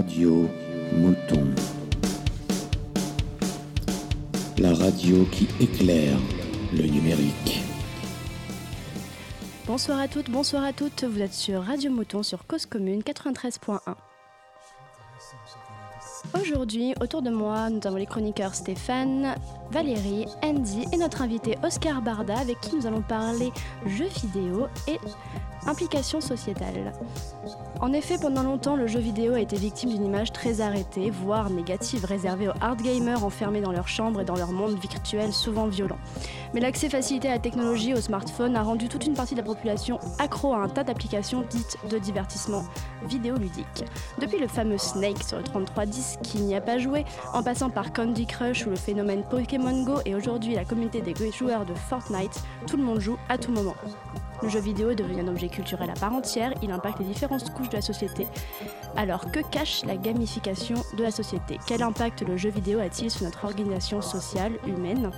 Radio Mouton. La radio qui éclaire le numérique. Bonsoir à toutes, bonsoir à toutes. Vous êtes sur Radio Mouton sur Cause Commune 93.1. Aujourd'hui, autour de moi, nous avons les chroniqueurs Stéphane, Valérie, Andy et notre invité Oscar Barda avec qui nous allons parler jeux vidéo et implications sociétales. En effet, pendant longtemps, le jeu vidéo a été victime d'une image très arrêtée, voire négative, réservée aux hard gamers enfermés dans leur chambre et dans leur monde virtuel souvent violent. Mais l'accès facilité à la technologie, au smartphone, a rendu toute une partie de la population accro à un tas d'applications dites de divertissement vidéoludique. Depuis le fameux Snake sur le 3310 qui n'y a pas joué, en passant par Candy Crush ou le phénomène Pokémon Go et aujourd'hui la communauté des joueurs de Fortnite, tout le monde joue à tout moment. Le jeu vidéo est devenu un objet culturel à part entière, il impacte les différentes couches de la société. Alors que cache la gamification de la société? Quel impact le jeu vidéo a-t-il sur notre organisation sociale, humaine,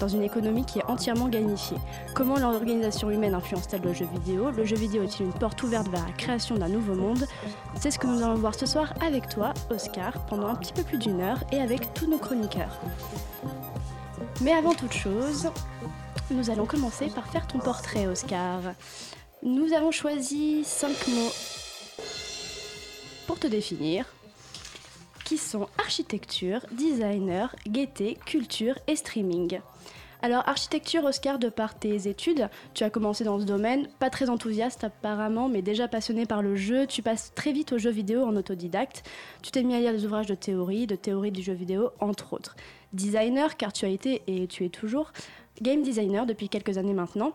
dans une économie qui est entièrement gamifiée? Comment l'organisation humaine influence-t-elle le jeu vidéo? Le jeu vidéo est-il une porte ouverte vers la création d'un nouveau monde? C'est ce que nous allons voir ce soir avec toi, Oscar, pendant un petit peu plus d'une heure et avec tous nos chroniqueurs. Mais avant toute chose, nous allons commencer par faire ton portrait, Oscar. Nous avons choisi cinq mots pour te définir, qui sont architecture, designer, gaieté, culture et streaming. Alors, architecture, Oscar, de par tes études, tu as commencé dans ce domaine, pas très enthousiaste apparemment, mais déjà passionné par le jeu. Tu passes très vite aux jeux vidéo en autodidacte. Tu t'es mis à lire des ouvrages de théorie, de théorie du jeu vidéo, entre autres. Designer, car tu as été et tu es toujours game designer depuis quelques années maintenant.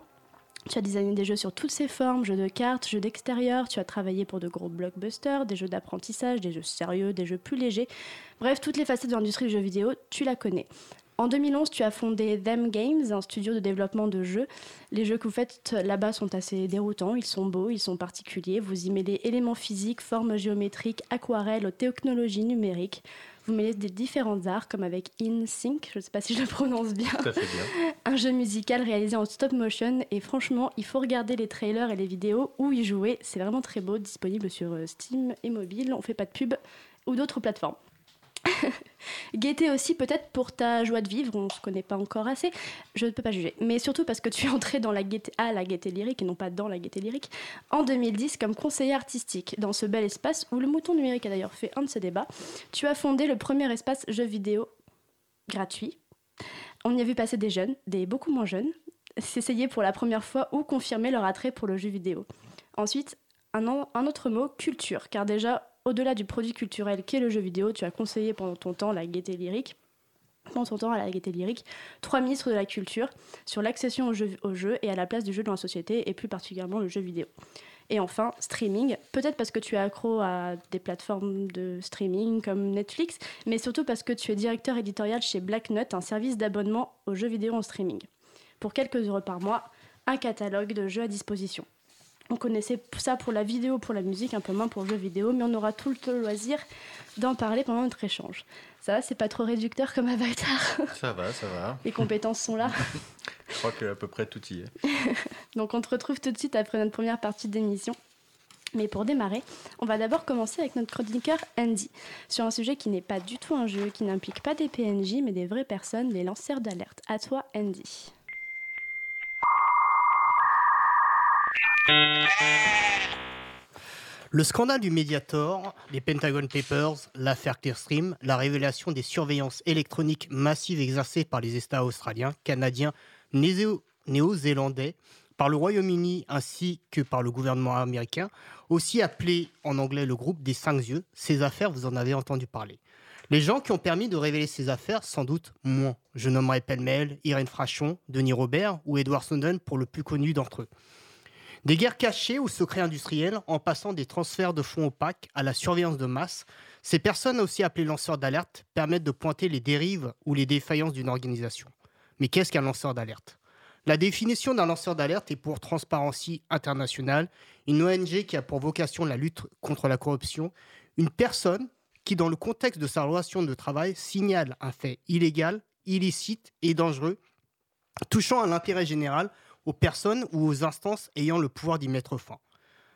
Tu as designé des jeux sur toutes ces formes, jeux de cartes, jeux d'extérieur, tu as travaillé pour de gros blockbusters, des jeux d'apprentissage, des jeux sérieux, des jeux plus légers. Bref, toutes les facettes de l'industrie du jeu vidéo, tu la connais. En 2011, tu as fondé Them Games, un studio de développement de jeux. Les jeux que vous faites là-bas sont assez déroutants, ils sont beaux, ils sont particuliers. Vous y mêlez éléments physiques, formes géométriques, aquarelles, technologies numériques. Vous mêlez des différents arts, comme avec In Sync, je ne sais pas si je le prononce bien. Un jeu musical réalisé en stop motion. Et franchement, il faut regarder les trailers et les vidéos où y jouer. C'est vraiment très beau, disponible sur euh, Steam et mobile. On fait pas de pub ou d'autres plateformes. Gaieté aussi peut-être pour ta joie de vivre, on ne se connaît pas encore assez, je ne peux pas juger. Mais surtout parce que tu es entré dans la gaieté, à la gaieté lyrique et non pas dans la gaieté lyrique en 2010 comme conseiller artistique dans ce bel espace où le mouton numérique a d'ailleurs fait un de ses débats. Tu as fondé le premier espace jeux vidéo gratuit. On y a vu passer des jeunes, des beaucoup moins jeunes, s'essayer pour la première fois ou confirmer leur attrait pour le jeu vidéo. Ensuite, un autre mot, culture, car déjà au-delà du produit culturel qu'est le jeu vidéo, tu as conseillé pendant ton temps la gaieté lyrique pendant ton temps à la gaieté lyrique, trois ministres de la culture sur l'accession au jeu, et à la place du jeu dans la société, et plus particulièrement le jeu vidéo. Et enfin, streaming, peut-être parce que tu es accro à des plateformes de streaming comme Netflix, mais surtout parce que tu es directeur éditorial chez Blacknut, un service d'abonnement aux jeux vidéo en streaming. Pour quelques euros par mois, un catalogue de jeux à disposition. On connaissait ça pour la vidéo, pour la musique, un peu moins pour le jeu vidéo, mais on aura tout le loisir d'en parler pendant notre échange. Ça va, c'est pas trop réducteur comme avatar? Ça va, ça va. Les compétences sont là. Je crois qu'à peu près tout y est. Donc on te retrouve tout de suite après notre première partie d'émission. Mais pour démarrer, on va d'abord commencer avec notre chroniqueur Andy, sur un sujet qui n'est pas du tout un jeu, qui n'implique pas des PNJ, mais des vraies personnes, les lanceurs d'alerte. À toi, Andy. Le scandale du Mediator, les Pentagon Papers, l'affaire Clearstream, la révélation des surveillances électroniques massives exercées par les États australiens, canadiens, néo-zélandais, par le Royaume-Uni ainsi que par le gouvernement américain, aussi appelé en anglais le groupe des cinq yeux, ces affaires, vous en avez entendu parler. Les gens qui ont permis de révéler ces affaires, sans doute moins. Je nommerai pêle-mêle Irène Frachon, Denis Robert ou Edward Snowden pour le plus connu d'entre eux. Des guerres cachées ou secrets industriels, en passant des transferts de fonds opaques à la surveillance de masse, ces personnes, aussi appelées lanceurs d'alerte, permettent de pointer les dérives ou les défaillances d'une organisation. Mais qu'est-ce qu'un lanceur d'alerte? La définition d'un lanceur d'alerte est pour Transparency International, une ONG qui a pour vocation la lutte contre la corruption, une personne qui, dans le contexte de sa relation de travail, signale un fait illégal, illicite et dangereux, touchant à l'intérêt général aux personnes ou aux instances ayant le pouvoir d'y mettre fin.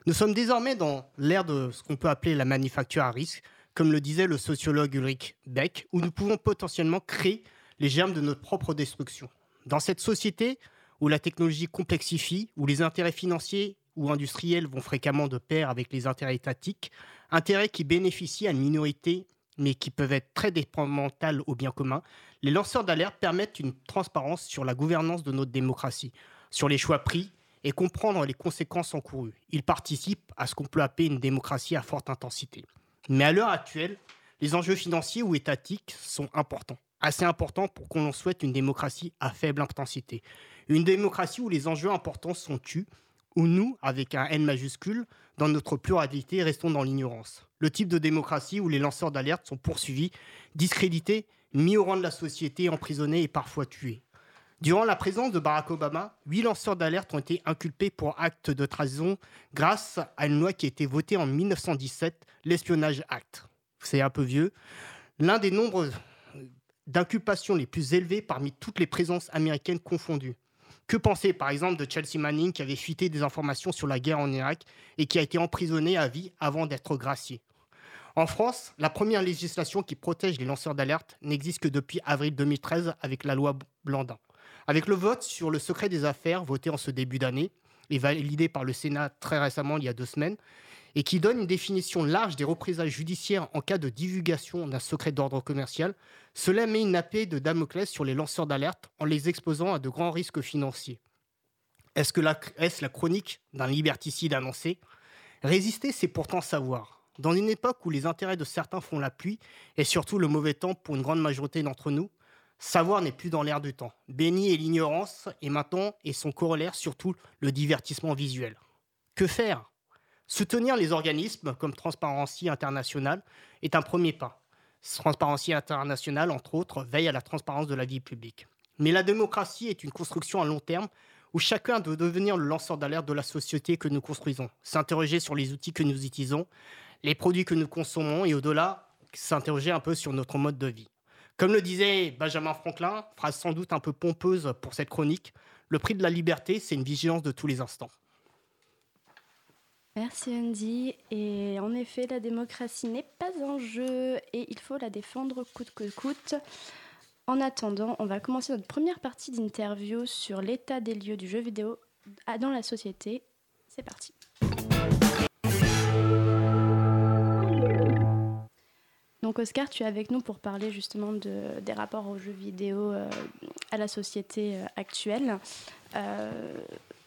Nous sommes désormais dans l'ère de ce qu'on peut appeler la manufacture à risque, comme le disait le sociologue Ulrich Beck, où nous pouvons potentiellement créer les germes de notre propre destruction. Dans cette société où la technologie complexifie, où les intérêts financiers ou industriels vont fréquemment de pair avec les intérêts étatiques, intérêts qui bénéficient à une minorité mais qui peuvent être très détrimentales au bien commun, les lanceurs d'alerte permettent une transparence sur la gouvernance de notre démocratie, sur les choix pris et comprendre les conséquences encourues. Ils participent à ce qu'on peut appeler une démocratie à forte intensité. Mais à l'heure actuelle, les enjeux financiers ou étatiques sont importants, assez importants pour qu'on souhaite une démocratie à faible intensité. Une démocratie où les enjeux importants sont tus, où nous, avec un N majuscule, dans notre pluralité, restons dans l'ignorance. Le type de démocratie où les lanceurs d'alerte sont poursuivis, discrédités, mis au rang de la société, emprisonnés et parfois tués. Durant la présence de Barack Obama, huit lanceurs d'alerte ont été inculpés pour actes de trahison grâce à une loi qui a été votée en 1917, l'Espionnage Act. C'est un peu vieux. L'un des nombres d'inculpations les plus élevés parmi toutes les présences américaines confondues. Que penser par exemple de Chelsea Manning qui avait fuité des informations sur la guerre en Irak et qui a été emprisonné à vie avant d'être gracié? En France, la première législation qui protège les lanceurs d'alerte n'existe que depuis avril 2013 avec la loi Blandin. Avec le vote sur le secret des affaires voté en ce début d'année et validé par le Sénat très récemment, il y a deux semaines, et qui donne une définition large des représailles judiciaires en cas de divulgation d'un secret d'ordre commercial, cela met une épée de Damoclès sur les lanceurs d'alerte en les exposant à de grands risques financiers. Est-ce la chronique d'un liberticide annoncé? Résister, c'est pourtant savoir. Dans une époque où les intérêts de certains font la pluie, et surtout le mauvais temps pour une grande majorité d'entre nous, Savoir n'est plus dans l'air du temps. Béni est l'ignorance et maintenant, et son corollaire, surtout le divertissement visuel. Que faire? Soutenir les organismes comme Transparency International est un premier pas. Transparency International, entre autres, veille à la transparence de la vie publique. Mais la démocratie est une construction à long terme où chacun doit devenir le lanceur d'alerte de la société que nous construisons, s'interroger sur les outils que nous utilisons, les produits que nous consommons et au-delà, s'interroger un peu sur notre mode de vie. Comme le disait Benjamin Franklin, phrase sans doute un peu pompeuse pour cette chronique, le prix de la liberté, c'est une vigilance de tous les instants. Merci Andy. Et en effet, la démocratie n'est pas en jeu et il faut la défendre coûte que coûte. En attendant, on va commencer notre première partie d'interview sur l'état des lieux du jeu vidéo dans la société. C'est parti. Donc Oscar, tu es avec nous pour parler justement de, des rapports aux jeux vidéo euh, à la société euh, actuelle. Euh,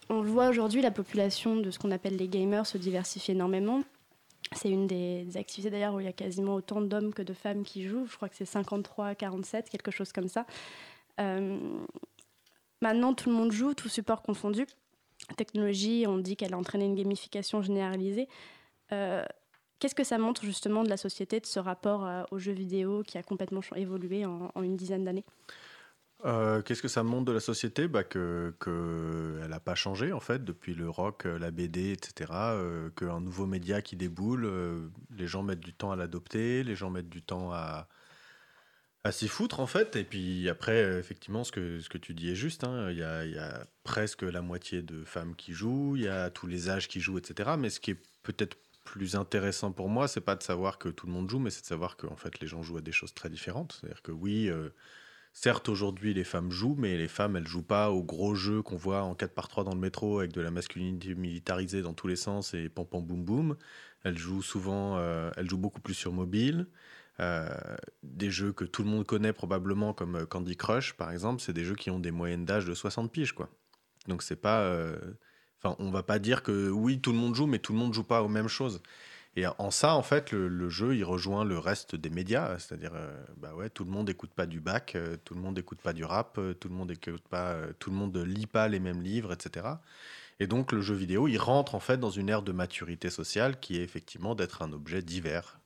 on voit aujourd'hui, la population de ce qu'on appelle les gamers se diversifie énormément. C'est une des, activités d'ailleurs où il y a quasiment autant d'hommes que de femmes qui jouent. Je crois que c'est 53 47, quelque chose comme ça. maintenant, tout le monde joue, tout support confondu. Technologie, on dit qu'elle a entraîné une gamification généralisée. Qu'est-ce que ça montre justement de la société, de ce rapport euh, aux jeux vidéo qui a complètement évolué en, une dizaine d'années? Euh, Qu'est-ce que ça montre de la société? Bah que, que Elle n'a pas changé en fait depuis le rock, euh, la BD, etc. Qu'un nouveau média qui déboule, les gens mettent du temps à l'adopter, les gens mettent du temps à, à s'y foutre en fait. Et puis après, effectivement, ce que, ce que tu dis est juste. Hein. Il y, a, y, a, presque la moitié de femmes qui jouent, il y a tous les âges qui jouent, etc. Mais ce qui est peut-être plus intéressant pour moi, c'est pas de savoir que tout le monde joue, mais c'est de savoir que en fait, les gens jouent à des choses très différentes. C'est-à-dire que oui, euh, certes, aujourd'hui, les femmes jouent, mais les femmes, elles jouent pas aux gros jeux qu'on voit en 4x3 dans le métro avec de la masculinité militarisée dans tous les sens et pam pam boum boum. Elles jouent souvent, euh, elles jouent beaucoup plus sur mobile. Euh, des jeux que tout le monde connaît probablement comme Candy Crush par exemple, c'est des jeux qui ont des moyennes d'âge de 60 piges quoi. Donc c'est pas Enfin, on va pas dire que oui, tout le monde joue, mais tout le monde joue pas aux mêmes choses. Et en ça, en fait, le, jeu, il rejoint le reste des médias. C'est-à-dire, euh, bah ouais, tout le monde n'écoute pas du bac, tout le monde n'écoute pas du rap, tout le monde écoute pas, tout le monde lit pas les mêmes livres, etc. Et donc, le jeu vidéo, il rentre en fait dans une ère de maturité sociale qui est effectivement d'être un objet divers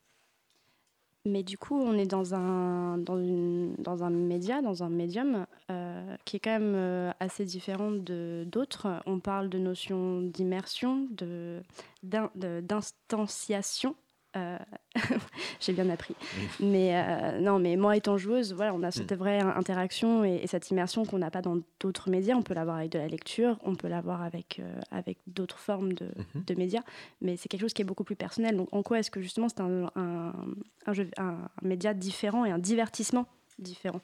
mais du coup, on est dans un, dans une, dans un média, dans un médium euh, qui est quand même euh, assez différent de d'autres. On parle de notions d'immersion, d'instanciation. Euh, j'ai bien appris. Mais euh, non, mais moi étant joueuse, voilà, on a cette mm. vraie interaction et, cette immersion qu'on n'a pas dans d'autres médias. On peut l'avoir avec de la lecture, on peut l'avoir avec, euh, avec d'autres formes de, mm-hmm. de, médias, mais c'est quelque chose qui est beaucoup plus personnel. Donc en quoi est-ce que justement c'est un, un, un, média différent et un divertissement différent?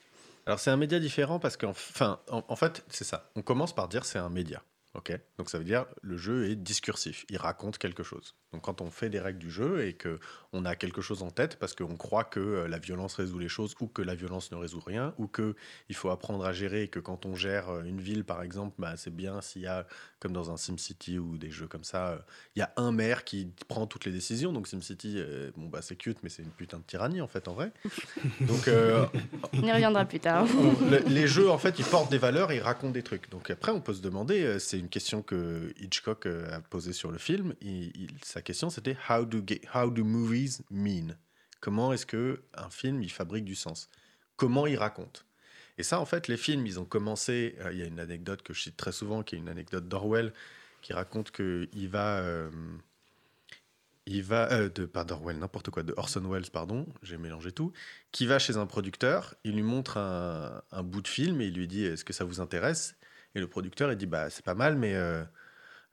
Alors c'est un média différent parce qu'en en, en fait c'est ça. On commence par dire c'est un média. Ok, donc ça veut dire le jeu est discursif, il raconte quelque chose. Donc quand on fait des règles du jeu et que on a quelque chose en tête parce qu'on croit que euh, la violence résout les choses ou que la violence ne résout rien ou que il faut apprendre à gérer et que quand on gère euh, une ville par exemple, bah, c'est bien s'il y a comme dans un SimCity ou des jeux comme ça, euh, il y a un maire qui prend toutes les décisions. Donc SimCity, bon bah c'est cute mais c'est une putain de tyrannie en fait en vrai. donc on y reviendra plus tard. les jeux en fait ils portent des valeurs, et ils racontent des trucs. Donc après on peut se demander, c'est une question que Hitchcock a posée sur le film, il, ça question, c'était how do, movies mean? Comment est-ce que un film il fabrique du sens? Comment il raconte? Et ça, en fait, les films, ils ont commencé. Euh, il y a une anecdote que je cite très souvent, qui est une anecdote d'Orwell, qui raconte que il va. Euh, il va euh, de pas d'Orwell n'importe quoi de Orson Welles pardon j'ai mélangé tout qui va chez un producteur il lui montre un bout de film et il lui dit est-ce que ça vous intéresse? Et le producteur il dit bah c'est pas mal mais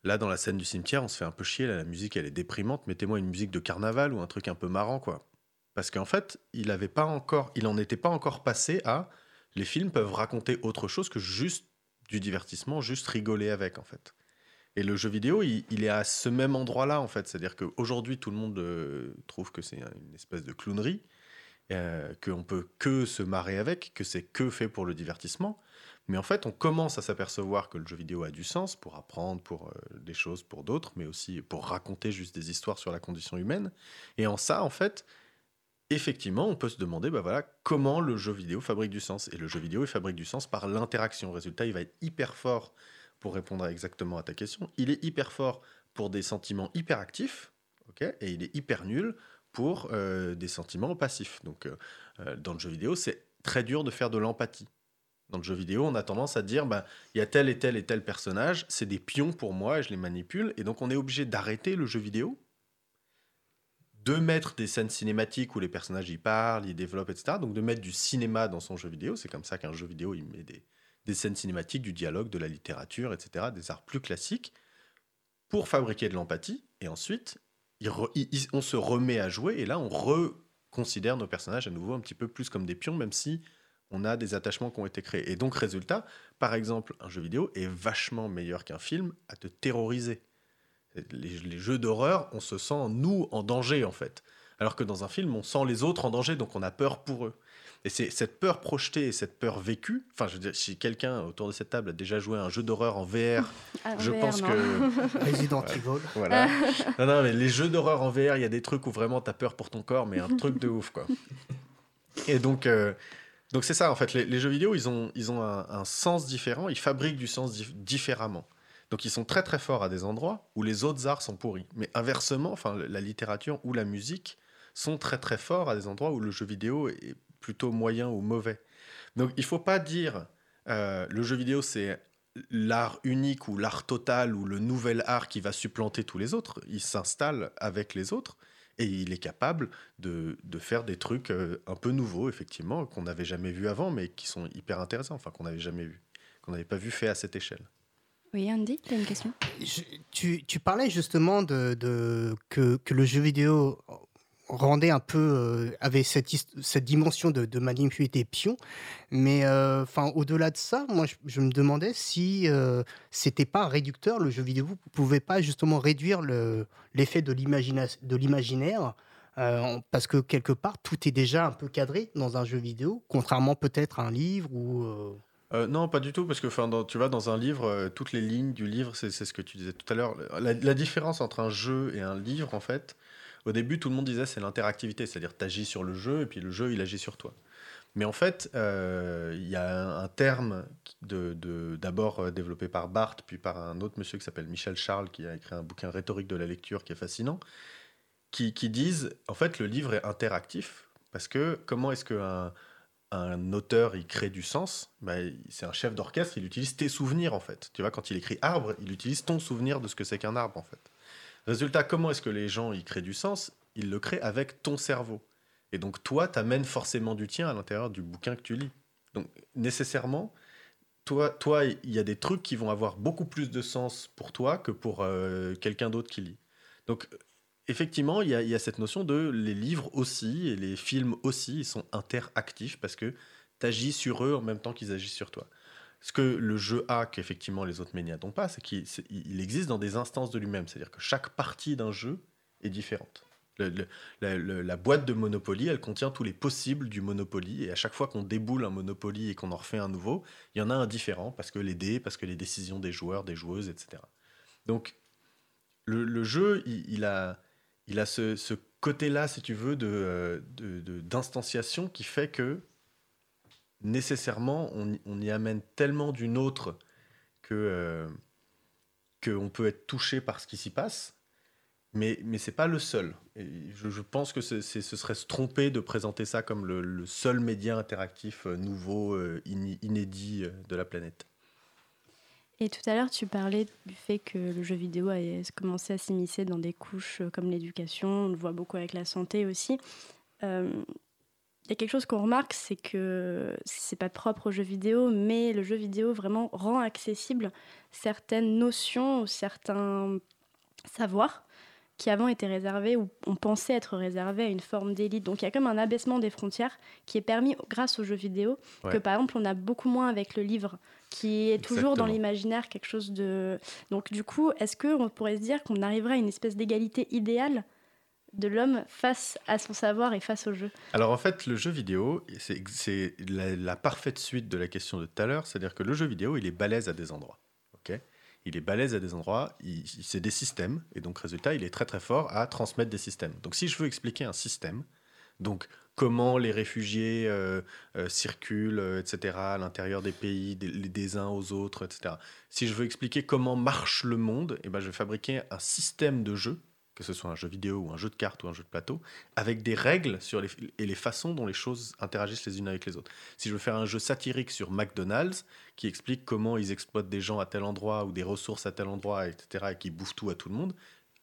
Là, dans la scène du cimetière, on se fait un peu chier. la musique, elle est déprimante. Mettez-moi une musique de carnaval ou un truc un peu marrant, quoi. Parce qu'en fait, il avait pas encore, il en était pas encore passé à les films peuvent raconter autre chose que juste du divertissement, juste rigoler avec, en fait. Et le jeu vidéo, il, est à ce même endroit-là, en fait. C'est-à-dire qu'aujourd'hui, tout le monde euh, trouve que c'est une espèce de clownerie, euh, qu'on peut que se marrer avec, que c'est que fait pour le divertissement. Mais en fait, on commence à s'apercevoir que le jeu vidéo a du sens pour apprendre, pour euh, des choses pour d'autres, mais aussi pour raconter juste des histoires sur la condition humaine. Et en ça, en fait, effectivement, on peut se demander, bah voilà, comment le jeu vidéo fabrique du sens. Et le jeu vidéo, il fabrique du sens par l'interaction. Résultat, il va être hyper fort pour répondre exactement à ta question. Il est hyper fort pour des sentiments hyper actifs, et il est hyper nul pour euh, des sentiments passifs. Donc, euh, dans le jeu vidéo, c'est très dur de faire de l'empathie dans le jeu vidéo, on a tendance à dire, bah, il y a tel et tel et tel personnage, c'est des pions pour moi et je les manipule. Et donc on est obligé d'arrêter le jeu vidéo, de mettre des scènes cinématiques où les personnages y parlent, y développent, etc. Donc de mettre du cinéma dans son jeu vidéo. C'est comme ça qu'un jeu vidéo, il met des, des scènes cinématiques, du dialogue, de la littérature, etc., des arts plus classiques, pour fabriquer de l'empathie. Et ensuite, on se remet à jouer et là, on reconsidère nos personnages à nouveau un petit peu plus comme des pions, même si on a des attachements qui ont été créés. Et donc, résultat, par exemple, un jeu vidéo est vachement meilleur qu'un film à te terroriser. Les, jeux d'horreur, on se sent, nous, en danger, en fait. Alors que dans un film, on sent les autres en danger, donc on a peur pour eux. Et c'est cette peur projetée et cette peur vécue. Enfin, je veux dire, si quelqu'un autour de cette table a déjà joué à un jeu d'horreur en VR, ah, je pense que. Resident Evil. Voilà. non, non, mais les jeux d'horreur en VR, il y a des trucs où vraiment tu as peur pour ton corps, mais un truc de ouf, quoi. Et donc, euh, donc c'est ça, en fait, les, jeux vidéo, ils ont, ils ont un, sens différent, ils fabriquent du sens différemment. Donc ils sont très très forts à des endroits où les autres arts sont pourris. Mais inversement, enfin, la littérature ou la musique sont très très forts à des endroits où le jeu vidéo est plutôt moyen ou mauvais. Donc il faut pas dire euh, le jeu vidéo c'est l'art unique ou l'art total ou le nouvel art qui va supplanter tous les autres. Il s'installe avec les autres. Et il est capable de, de faire des trucs euh, un peu nouveaux, effectivement, qu'on n'avait jamais vu avant, mais qui sont hyper intéressants, enfin qu'on n'avait jamais vu, qu'on n'avait pas vu fait à cette échelle. Oui, Andy, tu as une question? Tu, tu, parlais justement de, de que, que, le jeu vidéo rendait un peu euh, avait cette, cette dimension de, de manipuler des pions mais euh, enfin au-delà de ça moi je, me demandais si euh, c'était pas réducteur le jeu vidéo pouvait pas justement réduire le l'effet de l'imaginaire parce que quelque part tout est déjà un peu cadré dans un jeu vidéo contrairement peut-être à un livre ou non, pas du tout, parce que tu vois, dans un livre, toutes les lignes du livre, c'est ce que tu disais tout à l'heure. La, différence entre un jeu et un livre, en fait, au début, tout le monde disait c'est l'interactivité, c'est-à-dire tu agis sur le jeu et puis le jeu, il agit sur toi. Mais en fait, euh, il y a un, terme d'abord euh, développé par Barthes, puis par un autre monsieur qui s'appelle Michel Charles, qui a écrit un bouquin rhétorique de la lecture qui est fascinant, qui, disent, en fait, le livre est interactif, parce que comment est-ce qu'un un auteur, il crée du sens, ben, c'est un chef d'orchestre, il utilise tes souvenirs, en fait. Tu vois, quand il écrit arbre, il utilise ton souvenir de ce que c'est qu'un arbre, en fait. Résultat, comment est-ce que les gens y créent du sens? Il le crée avec ton cerveau. Et donc toi, tu amènes forcément du tien à l'intérieur du bouquin que tu lis. Donc nécessairement, toi, toi, il y a des trucs qui vont avoir beaucoup plus de sens pour toi que pour euh, quelqu'un d'autre qui lit. Donc effectivement, il y, a, il y, a, cette notion de les livres aussi et les films aussi, ils sont interactifs parce que tu agis sur eux en même temps qu'ils agissent sur toi. Ce que le jeu a, qu'effectivement les autres médias n'ont pas, c'est qu'il existe dans des instances de lui-même. C'est-à-dire que chaque partie d'un jeu est différente. La, boîte de Monopoly, elle contient tous les possibles du Monopoly. Et à chaque fois qu'on déboule un Monopoly et qu'on en refait un nouveau, il y en a un différent parce que les dés, parce que les décisions des joueurs, des joueuses, etc. Donc, le, jeu, il, a, il a ce, côté-là, si tu veux, d'instanciation de, de, qui fait que nécessairement, on, y amène tellement d'une autre que euh, qu'on peut être touché par ce qui s'y passe. Mais, mais ce n'est pas le seul. Je, pense que ce serait se tromper de présenter ça comme le, seul média interactif euh, nouveau, euh, inédit de la planète. Et tout à l'heure, tu parlais du fait que le jeu vidéo a commencé à s'immiscer dans des couches comme l'éducation, on le voit beaucoup avec la santé aussi. Euh, il y a quelque chose qu'on remarque, c'est que c'est pas propre au jeu vidéo, mais le jeu vidéo vraiment rend accessible certaines notions ou certains savoirs qui avant étaient réservés ou on pensait être réservés à une forme d'élite. Donc il y a comme un abaissement des frontières qui est permis grâce aux jeux vidéo, ouais. que par exemple on a beaucoup moins avec le livre, qui est Exactement. toujours dans l'imaginaire quelque chose de... Donc du coup, est-ce qu'on pourrait se dire qu'on arriverait à une espèce d'égalité idéale de l'homme face à son savoir et face au jeu Alors en fait, le jeu vidéo, c'est la, parfaite suite de la question de tout à l'heure, c'est-à-dire que le jeu vidéo, il est balèze à des endroits. il est balèze à des endroits, c'est des systèmes, et donc résultat, il est très très fort à transmettre des systèmes. Donc si je veux expliquer un système, donc comment les réfugiés euh, euh, circulent, euh, etc., à l'intérieur des pays, des, des, uns aux autres, etc. Si je veux expliquer comment marche le monde, eh ben, je vais fabriquer un système de jeu que ce soit un jeu vidéo ou un jeu de cartes ou un jeu de plateau, avec des règles sur les, et les façons dont les choses interagissent les unes avec les autres. Si je veux faire un jeu satirique sur McDonald's, qui explique comment ils exploitent des gens à tel endroit ou des ressources à tel endroit, etc., et qui bouffent tout à tout le monde,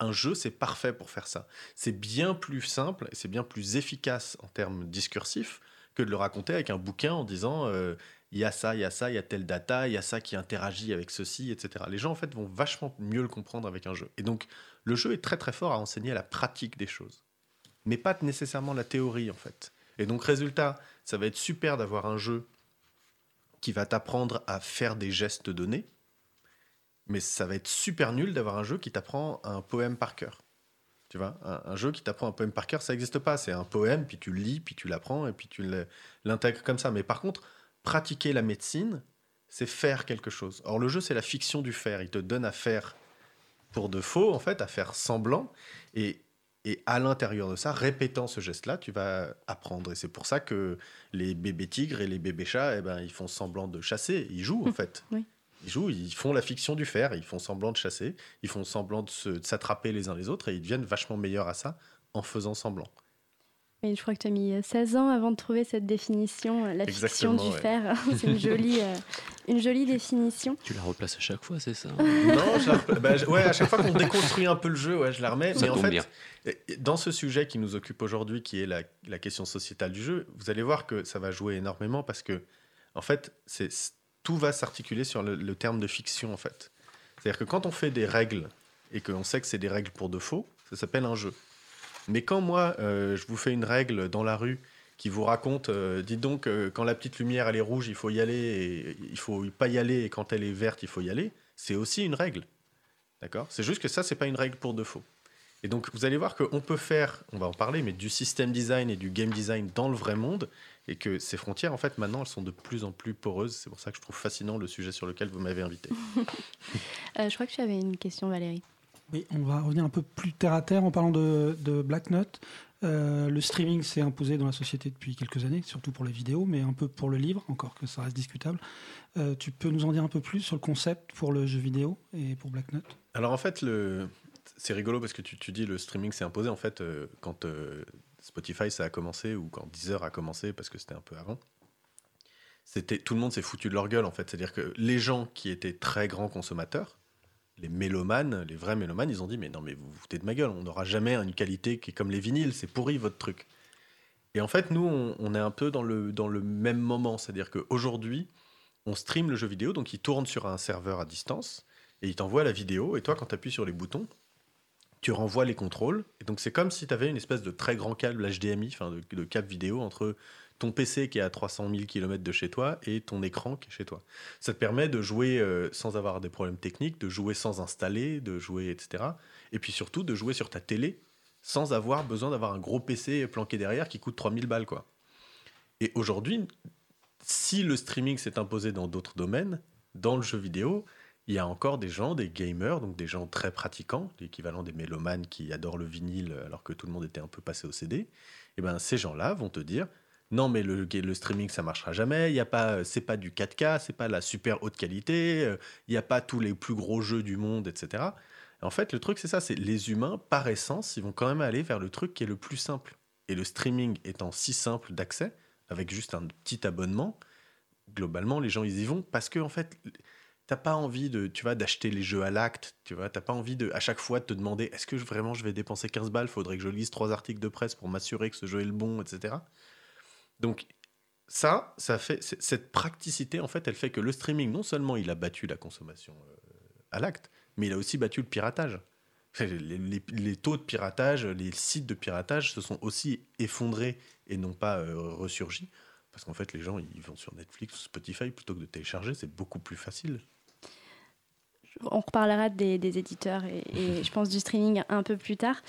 un jeu, c'est parfait pour faire ça. C'est bien plus simple et c'est bien plus efficace en termes discursifs que de le raconter avec un bouquin en disant euh, il y a ça, il y a ça, il y a telle data, il y a ça qui interagit avec ceci, etc. Les gens, en fait, vont vachement mieux le comprendre avec un jeu. Et donc, le jeu est très très fort à enseigner la pratique des choses, mais pas nécessairement la théorie, en fait. Et donc, résultat, ça va être super d'avoir un jeu qui va t'apprendre à faire des gestes donnés, mais ça va être super nul d'avoir un jeu qui t'apprend un poème par cœur. Tu vois, un, jeu qui t'apprend un poème par cœur, ça n'existe pas. C'est un poème, puis tu lis, puis tu l'apprends, et puis tu l'intègres comme ça. Mais par contre, pratiquer la médecine, c'est faire quelque chose. Or, le jeu, c'est la fiction du faire. Il te donne à faire pour de faux, en fait, à faire semblant. Et, et à l'intérieur de ça, répétant ce geste-là, tu vas apprendre. Et c'est pour ça que les bébés tigres et les bébés chats, eh ben, ils font semblant de chasser. Ils jouent, en fait. Oui. Ils jouent, ils font la fiction du faire, ils font semblant de chasser, ils font semblant de s'attraper les uns les autres, et ils deviennent vachement meilleurs à ça en faisant semblant. Et je crois que tu as mis 16 ans avant de trouver cette définition, la Exactement, fiction du ouais. fer. c'est une jolie, euh, une jolie définition. Tu la replaces à chaque fois, c'est ça Non, je la... bah, ouais, à chaque fois qu'on déconstruit un peu le jeu, ouais, je la remets. Ça mais en fait, bien. dans ce sujet qui nous occupe aujourd'hui, qui est la, la, question sociétale du jeu, vous allez voir que ça va jouer énormément parce que, en fait, c'est tout va s'articuler sur le, le, terme de fiction, en fait. C'est-à-dire que quand on fait des règles et qu'on sait que c'est des règles pour de faux, ça s'appelle un jeu. Mais quand moi, euh, je vous fais une règle dans la rue qui vous raconte, euh, dites donc, euh, quand la petite lumière elle est rouge, il faut y aller, et il faut pas y aller, et quand elle est verte, il faut y aller, c'est aussi une règle. D'accord? C'est juste que ça, c'est pas une règle pour de faux. Et donc, vous allez voir qu'on peut faire, on va en parler, mais du système design et du game design dans le vrai monde, et que ces frontières, en fait, maintenant, elles sont de plus en plus poreuses. C'est pour ça que je trouve fascinant le sujet sur lequel vous m'avez invité. euh, je crois que tu avais une question, Valérie. Oui, on va revenir un peu plus terre à terre en parlant de, Black Note. Euh, le streaming s'est imposé dans la société depuis quelques années, surtout pour les vidéos, mais un peu pour le livre, encore que ça reste discutable. Euh, tu peux nous en dire un peu plus sur le concept pour le jeu vidéo et pour Black Note Alors en fait, c'est rigolo parce que tu, tu dis le streaming s'est imposé. En fait, euh, quand euh, Spotify ça a commencé ou quand Deezer a commencé, parce que c'était un peu avant, c'était tout le monde s'est foutu de leur gueule en fait. C'est-à-dire que les gens qui étaient très grands consommateurs, les mélomanes, les vrais mélomanes, ils ont dit mais non mais vous vous foutez de ma gueule, on n'aura jamais une qualité qui est comme les vinyles, c'est pourri votre truc. Et en fait, nous, on, est un peu dans le, dans le même moment, c'est-à-dire qu'aujourd'hui, on stream le jeu vidéo, donc il tourne sur un serveur à distance, et il t'envoie la vidéo, et toi, quand tu appuies sur les boutons, tu renvoies les contrôles, et donc c'est comme si tu avais une espèce de très grand câble HDMI, enfin de câble vidéo entre ton PC qui est à 300 000 km de chez toi et ton écran qui est chez toi. Ça te permet de jouer euh, sans avoir des problèmes techniques, de jouer sans installer, de jouer, etc. Et puis surtout de jouer sur ta télé sans avoir besoin d'avoir un gros PC planqué derrière qui coûte 3000 balles. quoi. Et aujourd'hui, si le streaming s'est imposé dans d'autres domaines, dans le jeu vidéo, il y a encore des gens, des gamers, donc des gens très pratiquants, l'équivalent des mélomanes qui adorent le vinyle alors que tout le monde était un peu passé au CD. Et ben ces gens-là vont te dire non mais le, streaming ça marchera jamais, il y a pas c'est pas du 4K, c'est pas la super haute qualité, euh, il n'y a pas tous les plus gros jeux du monde, etc. En fait, le truc c'est ça, c'est les humains par essence, ils vont quand même aller vers le truc qui est le plus simple. Et le streaming étant si simple d'accès, avec juste un petit abonnement, globalement les gens ils y vont parce que en fait t'as pas envie de tu vois d'acheter les jeux à l'acte tu vois t'as pas envie de à chaque fois de te demander est-ce que vraiment je vais dépenser 15 balles faudrait que je lise trois articles de presse pour m'assurer que ce jeu est le bon etc donc ça ça fait cette praticité en fait elle fait que le streaming non seulement il a battu la consommation euh, à l'acte mais il a aussi battu le piratage. Les, taux de piratage les sites de piratage se sont aussi effondrés et non pas euh, ressurgis parce qu'en fait les gens ils vont sur Netflix ou Spotify plutôt que de télécharger c'est beaucoup plus facile. On reparlera des, éditeurs et je pense du streaming un peu plus tard.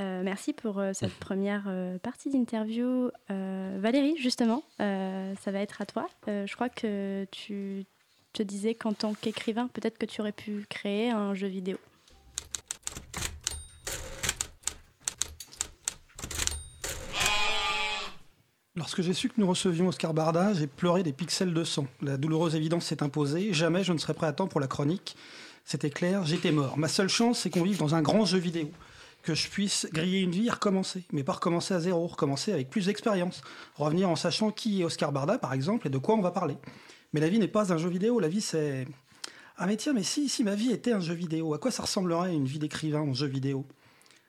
Euh, merci pour euh, cette première euh, partie d'interview. Euh, Valérie, justement, euh, ça va être à toi. Euh, je crois que tu te disais qu'en tant qu'écrivain, peut-être que tu aurais pu créer un jeu vidéo. Lorsque j'ai su que nous recevions Oscar Barda, j'ai pleuré des pixels de sang. La douloureuse évidence s'est imposée. Jamais je ne serais prêt à temps pour la chronique. C'était clair, j'étais mort. Ma seule chance, c'est qu'on vive dans un grand jeu vidéo. Que je puisse griller une vie et recommencer. Mais pas recommencer à zéro, recommencer avec plus d'expérience. Revenir en sachant qui est Oscar Barda, par exemple, et de quoi on va parler. Mais la vie n'est pas un jeu vidéo. La vie, c'est. Ah, mais tiens, mais si, si ma vie était un jeu vidéo, à quoi ça ressemblerait une vie d'écrivain en jeu vidéo?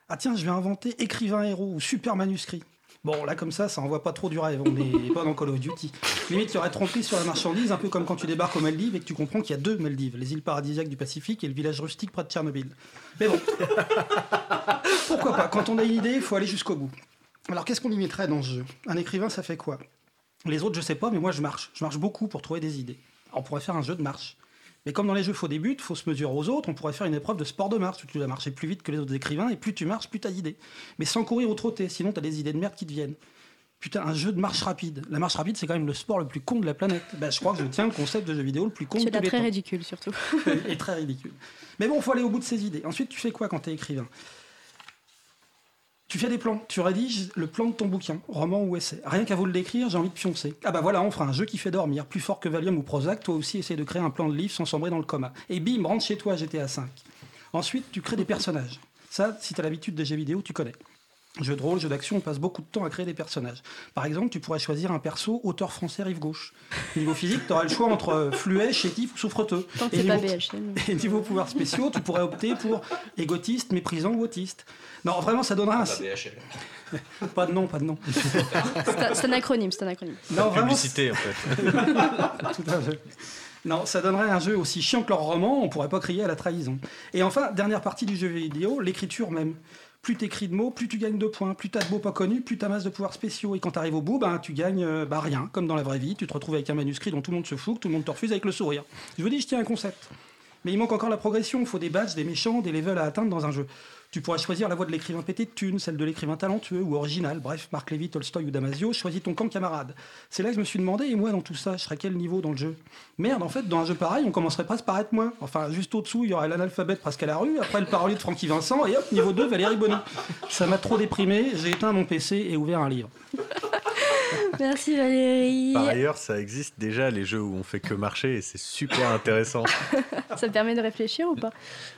Ah, tiens, je vais inventer écrivain héros ou super manuscrit. Bon, là, comme ça, ça envoie pas trop du rêve. On n'est pas dans Call of Duty. Limite, il y aurait tromperie sur la marchandise, un peu comme quand tu débarques aux Maldives et que tu comprends qu'il y a deux Maldives, les îles paradisiaques du Pacifique et le village rustique près de Tchernobyl. Mais bon, pourquoi pas? Quand on a une idée, il faut aller jusqu'au bout. Alors, qu'est-ce qu'on y mettrait dans ce jeu? Un écrivain, ça fait quoi? Les autres, je sais pas, mais moi, je marche. Je marche beaucoup pour trouver des idées. Alors, on pourrait faire un jeu de marche. Mais comme dans les jeux faux des buts, faut se mesurer aux autres, on pourrait faire une épreuve de sport de marche où tu dois marcher plus vite que les autres écrivains et plus tu marches, plus t'as d'idées. Mais sans courir ou trotter, sinon t'as des idées de merde qui te viennent. Putain, un jeu de marche rapide. La marche rapide, c'est quand même le sport le plus con de la planète. Ben, je crois que je tiens le concept de jeu vidéo le plus con de C'est tous les très temps. ridicule, surtout. et très ridicule. Mais bon, faut aller au bout de ses idées. Ensuite, tu fais quoi quand t'es écrivain? Tu fais des plans. Tu rédiges le plan de ton bouquin, roman ou essai. Rien qu'à vous le décrire, j'ai envie de pioncer. Ah bah voilà, on fera un jeu qui fait dormir. Plus fort que Valium ou Prozac, toi aussi essaie de créer un plan de livre sans sombrer dans le coma. Et bim, rentre chez toi GTA 5. Ensuite, tu crées des personnages. Ça, si t'as l'habitude des jeux vidéo, tu connais. Jeu de rôle, jeu d'action, on passe beaucoup de temps à créer des personnages. Par exemple, tu pourrais choisir un perso auteur français rive gauche. Niveau physique, tu auras le choix entre euh, fluet, chétif ou souffreteux. Tant que Et c'est pas niveau- BHM. et niveau pouvoirs spéciaux, tu pourrais opter pour égotiste, méprisant ou autiste. Non, vraiment, ça donnera un... La BHL. Pas de nom, pas de nom. C'est un- c'est un acronyme, c'est un acronyme. Non, vraiment, publicité en fait tout à fait. Non, ça donnerait un jeu aussi chiant que leur roman, on pourrait pas crier à la trahison. Et enfin, dernière partie du jeu vidéo, l'écriture même. Plus t'écris de mots, plus tu gagnes de points. Plus t'as de mots pas connus, plus t'as masse de pouvoirs spéciaux. Et quand t'arrives au bout, ben, tu gagnes bah, rien, comme dans la vraie vie. Tu te retrouves avec un manuscrit dont tout le monde se fout, que tout le monde te refuse avec le sourire. Je vous dis, je tiens un concept. Mais il manque encore la progression. Il faut des badges, des méchants, des levels à atteindre dans un jeu. Tu pourrais choisir la voie de l'écrivain pété de thunes, celle de l'écrivain talentueux ou original. Bref, Marc Lévy, Tolstoy ou Damasio, choisis ton camp camarade. C'est là que je me suis demandé, et moi dans tout ça, je serais quel niveau dans le jeu? Merde, en fait, dans un jeu pareil, on commencerait presque par être moins. Enfin, juste au-dessous, il y aurait l'analphabète presque à la rue, après le parolier de Francky Vincent, et hop, niveau 2, Valérie Bonny. Ça m'a trop déprimé, j'ai éteint mon PC et ouvert un livre. Merci Valérie. par ailleurs ça existe déjà les jeux où on fait que marcher et c'est super intéressant Ça te permet de réfléchir ou pas?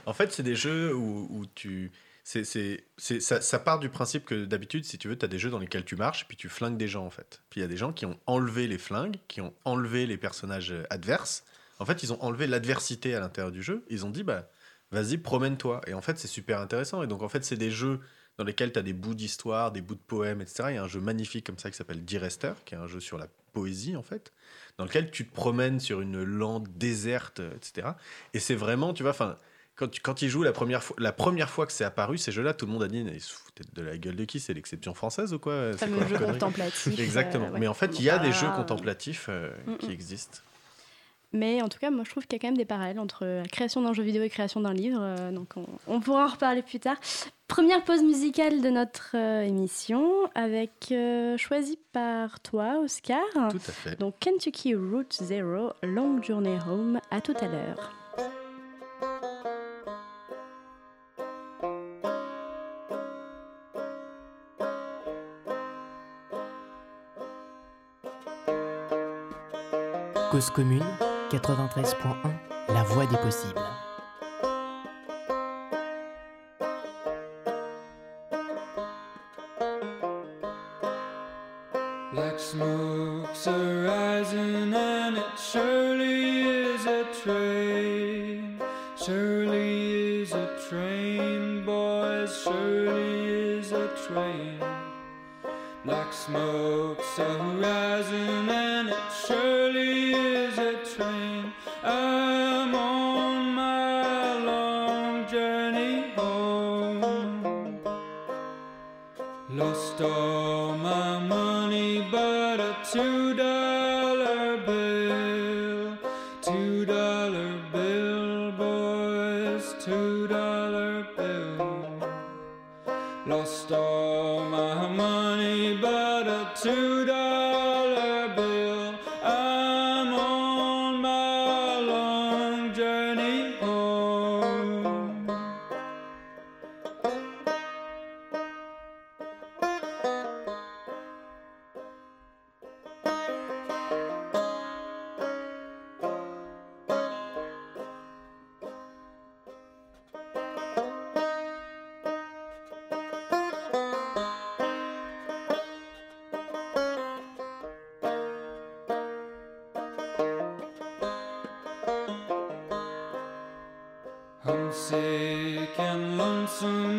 En fait, c'est des jeux où, où tu. c'est c'est- c'est- ça, ça part du principe que d'habitude, si tu veux, tu as des jeux dans lesquels tu marches, puis tu flingues des gens, en fait. Puis il y a des gens qui ont enlevé les flingues, qui ont enlevé les personnages adverses. En fait, ils ont enlevé l'adversité à l'intérieur du jeu. Ils ont dit, bah, vas-y, promène-toi. Et en fait, c'est super intéressant. Et donc, en fait, c'est des jeux dans lesquels tu as des bouts d'histoire, des bouts de poèmes, etc. Il y a un jeu magnifique comme ça qui s'appelle Direster, qui est un jeu sur la poésie, en fait, dans lequel tu te promènes sur une lande déserte, etc. Et c'est vraiment, tu vois, enfin, quand, tu, quand il joue la première fois, la première fois que c'est apparu, ces jeux-là, tout le monde a dit, ils se foutaient de la gueule de qui? C'est l'exception française ou quoi? C'est leur jeu contemplatif. Exactement. euh, ouais. Mais en fait, il y a des jeux euh, contemplatifs euh, Mm, qui mm. existent. Mais en tout cas, moi, je trouve qu'il y a quand même des parallèles entre la création d'un jeu vidéo et la création d'un livre. euh, donc, on, on pourra en reparler plus tard. Première pause musicale de notre euh, émission, avec euh, choisie par toi, Oscar. Tout à fait. Donc, Kentucky Route Zero, Long Journey Home. À tout à l'heure. Cause commune 93.1 La voix des possibles.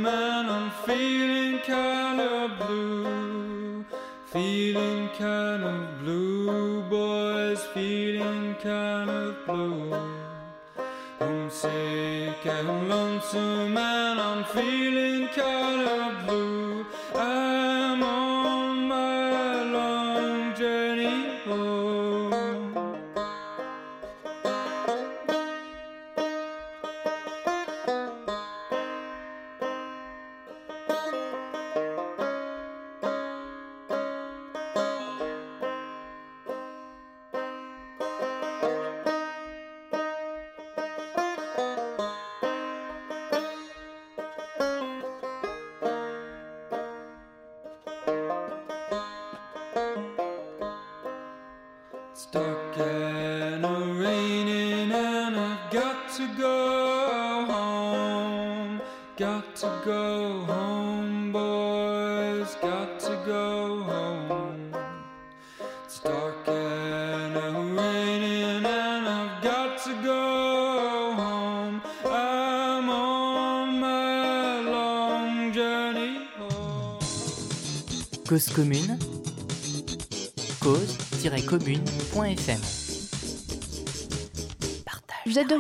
And I'm feeling kind of blue. Feeling kind of blue, boys, feeling kind of blue. I'm and lonesome and I'm feeling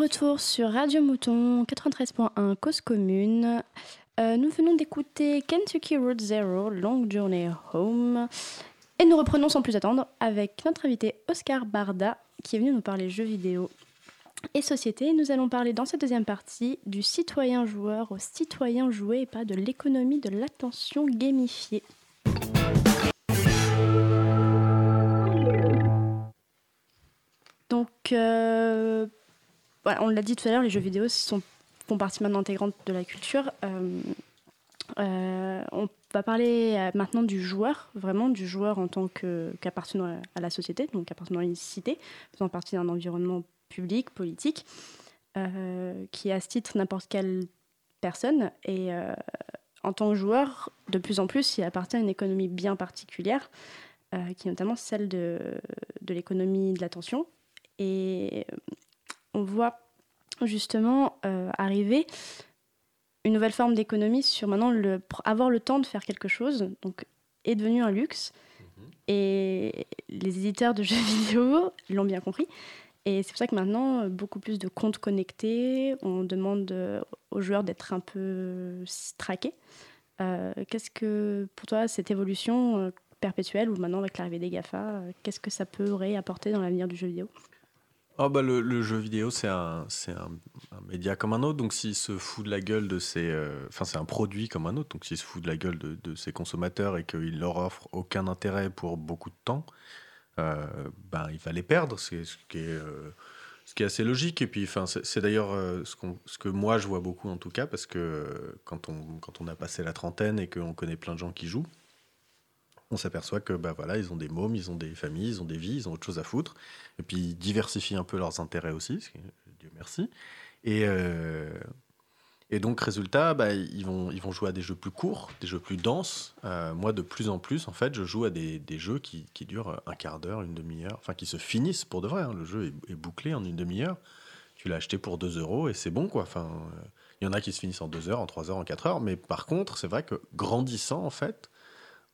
retour sur Radio Mouton 93.1 Cause Commune. Euh, nous venons d'écouter Kentucky Road Zero, Long Journey Home. Et nous reprenons sans plus attendre avec notre invité Oscar Barda qui est venu nous parler jeux vidéo et société. Nous allons parler dans cette deuxième partie du citoyen joueur au citoyen joué et pas de l'économie de l'attention gamifiée. Donc, euh, on l'a dit tout à l'heure, les jeux vidéo sont, font partie maintenant intégrante de la culture. Euh, euh, on va parler euh, maintenant du joueur, vraiment du joueur en tant qu'appartenant à, la société, donc appartenant à une cité, faisant partie d'un environnement public, politique, qui est à ce titre n'importe quelle personne. Et en tant que joueur, de plus en plus, il appartient à une économie bien particulière, qui est notamment celle de, de l'économie de l'attention. Et on voit justement euh, arriver une nouvelle forme d'économie sur maintenant le, avoir le temps de faire quelque chose, donc est devenu un luxe. Et les éditeurs de jeux vidéo l'ont bien compris. Et c'est pour ça que maintenant, beaucoup plus de comptes connectés, on demande euh, aux joueurs d'être un peu traqués. Euh, qu'est-ce que, pour toi, cette évolution perpétuelle, ou maintenant avec l'arrivée des GAFA, qu'est-ce que ça pourrait apporter dans l'avenir du jeu vidéo? Oh bah le, jeu vidéo c'est un, un, média comme un autre. Donc s'il se fout de la gueule de ses euh, enfin c'est un produit comme un autre. Donc s'il se fout de la gueule de, de ses consommateurs et qu'il leur offre aucun intérêt pour beaucoup de temps euh, ben il va les perdre. C'est ce qui est euh, ce qui est assez logique. Et puis c'est, d'ailleurs ce, ce que moi je vois beaucoup en tout cas parce que quand on quand on a passé la trentaine et qu'on connaît plein de gens qui jouent on s'aperçoit que bah voilà ils ont des mômes ils ont des familles ils ont des vies ils ont autre chose à foutre et puis ils diversifient un peu leurs intérêts aussi, Dieu merci. Et, euh, et donc, résultat, bah, ils, vont, ils vont jouer à des jeux plus courts, des jeux plus denses. Euh, moi, de plus en plus, en fait, je joue à des, des jeux qui, qui durent un quart d'heure, une demi-heure, enfin qui se finissent pour de vrai. hein. Le jeu est, est bouclé en une demi-heure. Tu l'as acheté pour 2 euros et c'est bon, quoi. Enfin, euh, il y en a qui se finissent en 2 heures, en 3 heures, en 4 heures. Mais par contre, c'est vrai que grandissant, en fait,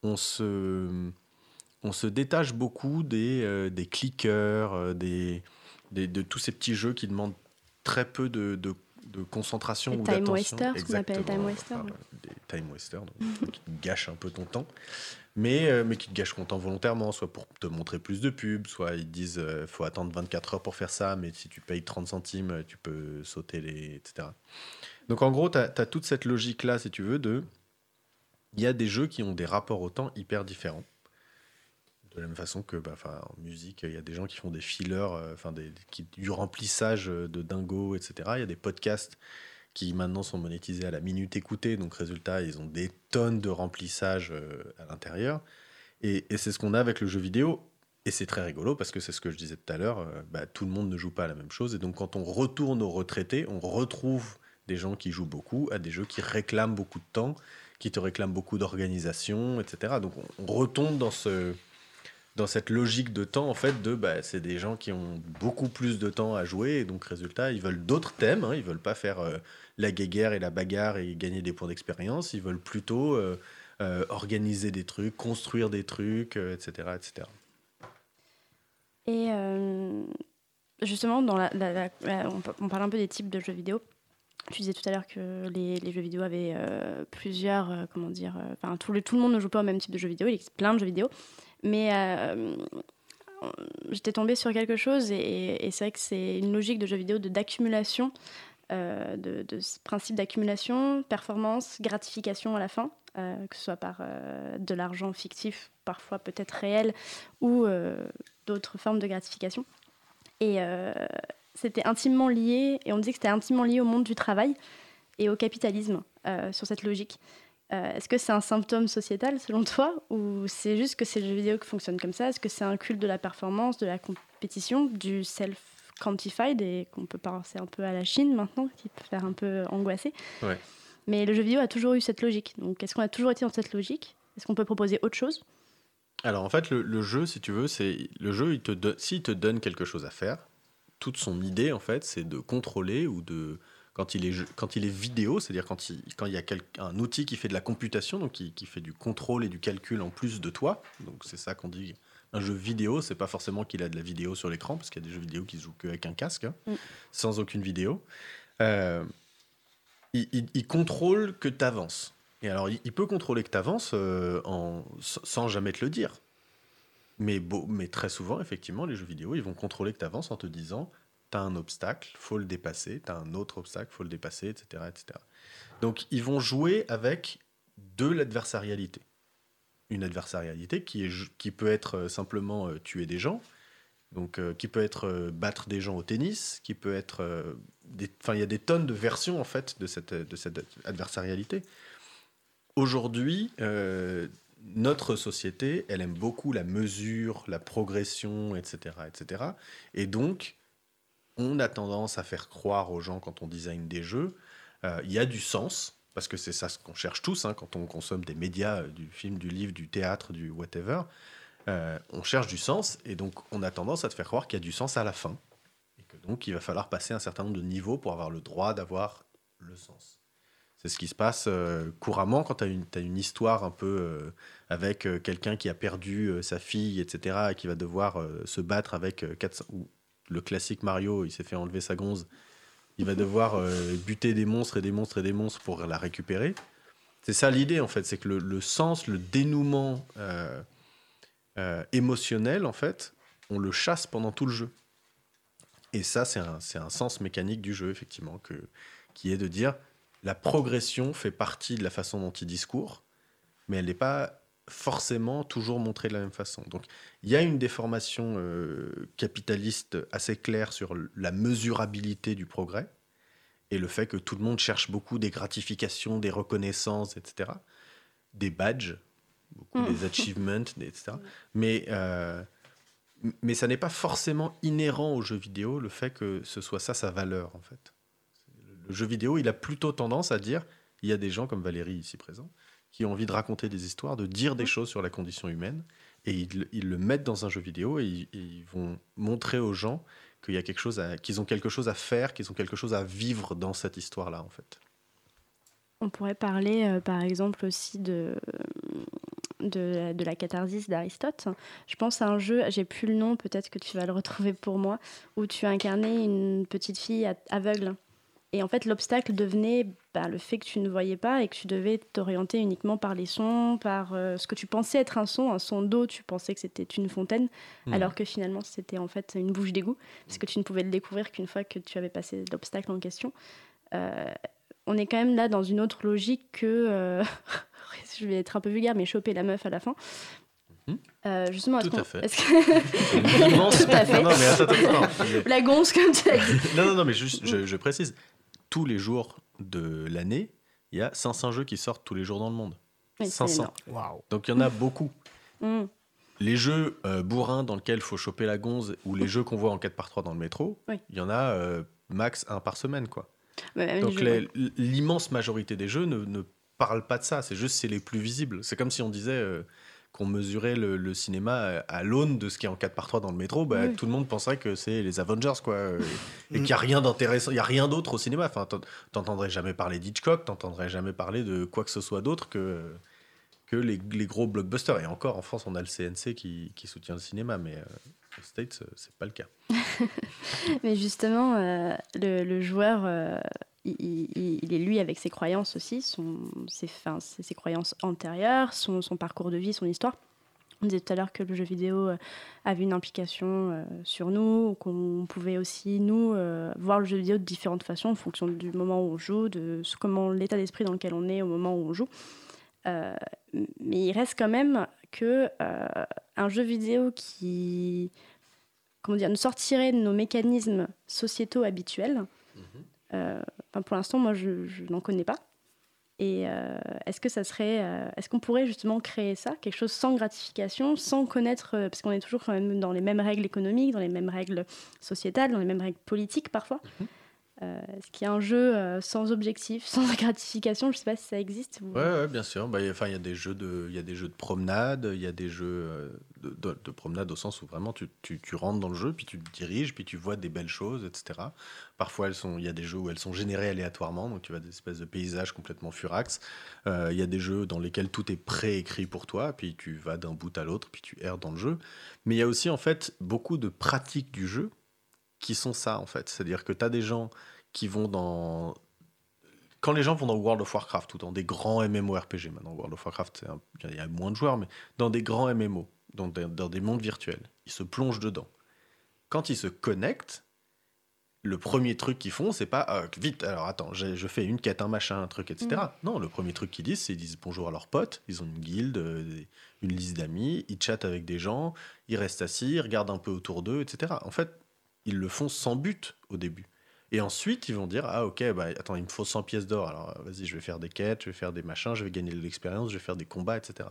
on se on se détache beaucoup des, euh, des clickers, euh, des, des- de tous ces petits jeux qui demandent très peu de, de, de concentration Les ou time d'attention. wasters, ce qu'on appelle time wasters, ouais. des time wasters, donc, qui te gâchent un peu ton temps, mais, euh, mais qui te gâchent ton temps volontairement, soit pour te montrer plus de pubs, soit ils disent euh, faut attendre 24 heures pour faire ça, mais si tu payes 30 centimes, tu peux sauter les. etc. Donc en gros, tu as, toute cette logique-là, si tu veux, de. Il y a des jeux qui ont des rapports au temps hyper différents. De la même façon que, bah, en musique, il y a des gens qui font des fillers, euh, enfin du remplissage euh, de dingo, etc. Il y a des podcasts qui maintenant sont monétisés à la minute écoutée, donc résultat, ils ont des tonnes de remplissage euh, à l'intérieur. Et, c'est ce qu'on a avec le jeu vidéo. Et c'est très rigolo parce que c'est ce que je disais tout à l'heure, bah, tout le monde ne joue pas à la même chose. Et donc quand on retourne aux retraités, on retrouve des gens qui jouent beaucoup à des jeux qui réclament beaucoup de temps, qui te réclament beaucoup d'organisation, etc. Donc on, retombe dans ce dans cette logique de temps en fait de bah, c'est des gens qui ont beaucoup plus de temps à jouer et donc résultat ils veulent d'autres thèmes hein, ils veulent pas faire euh, la guéguerre et la bagarre et gagner des points d'expérience ils veulent plutôt euh, euh, organiser des trucs construire des trucs etc etc Et justement, dans la, on parle un peu des types de jeux vidéo. Tu disais tout à l'heure que les, jeux vidéo avaient euh, plusieurs, euh, comment dire, euh, enfin tout, le, tout le monde ne joue pas au même type de jeux vidéo, il existe plein de jeux vidéo. Mais j'étais tombée sur quelque chose et, c'est vrai que c'est une logique de jeux vidéo de- d'accumulation, euh, de, de ce principe d'accumulation, performance, gratification à la fin, que ce soit par de l'argent fictif, parfois peut-être réel, ou d'autres formes de gratification. Et c'était intimement lié, et on disait que c'était intimement lié au monde du travail et au capitalisme euh, sur cette logique. Euh, Est-ce que c'est un symptôme sociétal selon toi ou c'est juste que c'est le jeu vidéo qui fonctionne comme ça? Est-ce que c'est un culte de la performance, de la compétition, du self-quantified et qu'on peut penser un peu à la Chine maintenant, qui peut faire un peu angoisser? Ouais. Mais le jeu vidéo a toujours eu cette logique. Donc est-ce qu'on a toujours été dans cette logique? Est-ce qu'on peut proposer autre chose? Alors en fait le, le jeu si tu veux c'est le jeu il te s'il te donne quelque chose à faire toute son idée en fait c'est de contrôler ou de quand il est quand il est vidéo c'est-à-dire quand il quand il y a quel- un outil qui fait de la computation donc qui, qui fait du contrôle et du calcul en plus de toi donc c'est ça qu'on dit. Un jeu vidéo c'est pas forcément qu'il a de la vidéo sur l'écran parce qu'il y a des jeux vidéo qui se jouent qu'avec un casque hein, Mm. sans aucune vidéo. Euh, il, il- il contrôle que tu avances et alors il, il peut contrôler que tu avances en, sans sans jamais te le dire mais, très souvent, effectivement, les jeux vidéo, ils vont contrôler que tu avances en te disant tu as un obstacle, faut le dépasser, tu as un autre obstacle, faut le dépasser, etc., etc. Donc, ils vont jouer avec de l'adversarialité. Une adversarialité qui, peut être euh, simplement euh, tuer des gens, donc euh, qui peut être battre des gens au tennis, qui peut être. Enfin, il y a des tonnes de versions, en fait, de cette, de cette adversarialité. Aujourd'hui, notre société, elle aime beaucoup la mesure, la progression, etc., etc. Et donc, on a tendance à faire croire aux gens quand on design des jeux, euh, il y a du sens, parce que c'est ça ce qu'on cherche tous hein, quand on consomme des médias, euh, du film, du livre, du théâtre, du whatever. Euh, on cherche du sens, et donc on a tendance à te faire croire qu'il y a du sens à la fin. Et que Donc il va falloir passer un certain nombre de niveaux pour avoir le droit d'avoir le sens. C'est ce qui se passe euh, couramment quand tu as, une- histoire un peu euh, avec euh, quelqu'un qui a perdu sa fille, etc., et qui va devoir se battre avec euh, 400 ou le classique Mario, il s'est fait enlever sa gonze, il va devoir buter des monstres et des monstres et des monstres pour la récupérer. C'est ça l'idée en fait, c'est que le, sens, le dénouement émotionnel, en fait, on le chasse pendant tout le jeu. Et ça, c'est un, un sens mécanique du jeu, effectivement, que, qui est de dire la progression fait partie de la façon dont il discourt, mais elle n'est pas forcément toujours montrée de la même façon. Donc, il y a une déformation euh, capitaliste assez claire sur la mesurabilité du progrès et le fait que tout le monde cherche beaucoup des gratifications, des reconnaissances, etc. Des badges, beaucoup Mm. des achievements, des- etc. Mais, euh, mais ça n'est pas forcément inhérent au jeu vidéo le fait que ce soit ça sa valeur, en fait. Le jeu vidéo, il a plutôt tendance à dire, il y a des gens comme Valérie ici présent, qui ont envie de raconter des histoires, de dire des choses sur la condition humaine, et ils, ils le mettent dans un jeu vidéo et ils, et ils vont montrer aux gens qu'il y a quelque chose qu'ils ont quelque chose à faire, qu'ils ont quelque chose à vivre dans cette histoire-là, en fait. On pourrait parler euh, par exemple aussi de, de, de la catharsis d'Aristote. Je pense à un jeu, j'ai plus le nom, peut-être que tu vas le retrouver pour moi, où tu incarnais une petite fille aveugle. Et en fait, l'obstacle devenait bah, le fait que tu ne voyais pas et que tu devais t'orienter uniquement par les sons, par euh, ce que tu pensais être un son, un son d'eau, tu pensais que c'était une fontaine, alors que finalement c'était en fait une bouche d'égout, parce que tu ne pouvais le découvrir qu'une fois que tu avais passé l'obstacle en question. Euh, on est quand même là dans une autre logique que, euh, je vais être un peu vulgaire, mais choper la meuf à la fin. Mhm. Euh, justement, Tout à fait. que- Tout à fait. Non, non, mais attends, attends, attends. la gonce, comme tu as dit. non, non, non, mais juste, je, je précise. Tous les jours de l'année, il y a 500 jeux qui sortent tous les jours dans le monde. Oui, c'est 500. énorme. Waouh. Donc il y en a beaucoup. Mm. Les jeux euh, bourrins dans lesquels il faut choper la gonze ou les jeux qu'on voit en 4x3 dans le métro, Oui. il y en a euh, max un par semaine. quoi. Ouais, même Donc l'immense majorité des jeux ne, ne parlent pas de ça, c'est juste c'est les plus visibles. C'est comme si on disait euh, qu'on mesurait le, le cinéma à, à l'aune de ce qui est en 4x3 dans le métro, bah, Oui. tout le monde penserait que c'est les Avengers quoi, euh, et Mm. qu'il n'y a rien d'intéressant, il y a rien d'autre au cinéma. Enfin, t'en- t'entendrais jamais parler d'Hitchcock, t'entendrais jamais parler de quoi que ce soit d'autre que que les, les gros blockbusters. Et encore, en France, on a le CNC qui, qui soutient le cinéma, mais euh, aux States, euh, c'est pas le cas. Mais justement, euh, le, le joueur, euh, il, est lui avec ses croyances aussi, son, ses, enfin, ses, croyances antérieures, son, son parcours de vie, son histoire. On disait tout à l'heure que le jeu vidéo euh, avait une implication euh, sur nous, qu'on pouvait aussi, nous, euh, voir le jeu vidéo de différentes façons en fonction du moment où on joue, de comment l'état d'esprit dans lequel on est au moment où on joue. Mais il reste quand même que un jeu vidéo qui comment dire, nous sortirait de nos mécanismes sociétaux habituels. Euh, enfin, pour l'instant, moi, je, n'en connais pas. Et euh, est-ce que ça serait, euh, est-ce qu'on pourrait justement créer ça, quelque chose sans gratification, sans connaître, euh, parce qu'on est toujours quand même dans les mêmes règles économiques, dans les mêmes règles sociétales, dans les mêmes règles politiques parfois. Euh, qu'il y a un jeu euh, sans objectif, sans gratification Je ne sais pas si ça existe. ou- Ouais, bien sûr. Bah, il y a- des jeux de, il des jeux de promenade, il y a des jeux euh, de, de- de promenade au sens où vraiment tu, rentres dans le jeu, puis tu te diriges, puis tu vois des belles choses, etc. Parfois, il y a des jeux où elles sont générées aléatoirement, donc tu vois des espèces de paysages complètement furax. Il y a des jeux dans lesquels tout est préécrit pour toi, puis tu vas d'un bout à l'autre, puis tu erres dans le jeu. Mais il y a aussi en fait beaucoup de pratiques du jeu qui sont ça en fait. C'est-à-dire que tu as des gens qui vont dans quand les gens vont dans World of Warcraft ou dans des grands MMORPG, maintenant World of Warcraft, un- il y a moins de joueurs, mais dans des grands MMO, dans des, dans des mondes virtuels, ils se plongent dedans. Quand ils se connectent, le premier truc qu'ils font, c'est pas Ah, vite, alors attends, je fais une quête, un machin, un truc, etc. Non, le premier truc qu'ils disent, c'est ils disent bonjour à leurs potes, ils ont une guilde, euh, une liste d'amis, ils chattent avec des gens, ils restent assis, ils regardent un peu autour d'eux, etc. En fait, ils le font sans but au début. Et ensuite, ils vont dire Ah, ok, bah, attends, il me faut 100 pièces d'or. Alors, vas-y, je vais faire des quêtes, je vais faire des machins, je vais gagner de l'expérience, je vais faire des combats, etc.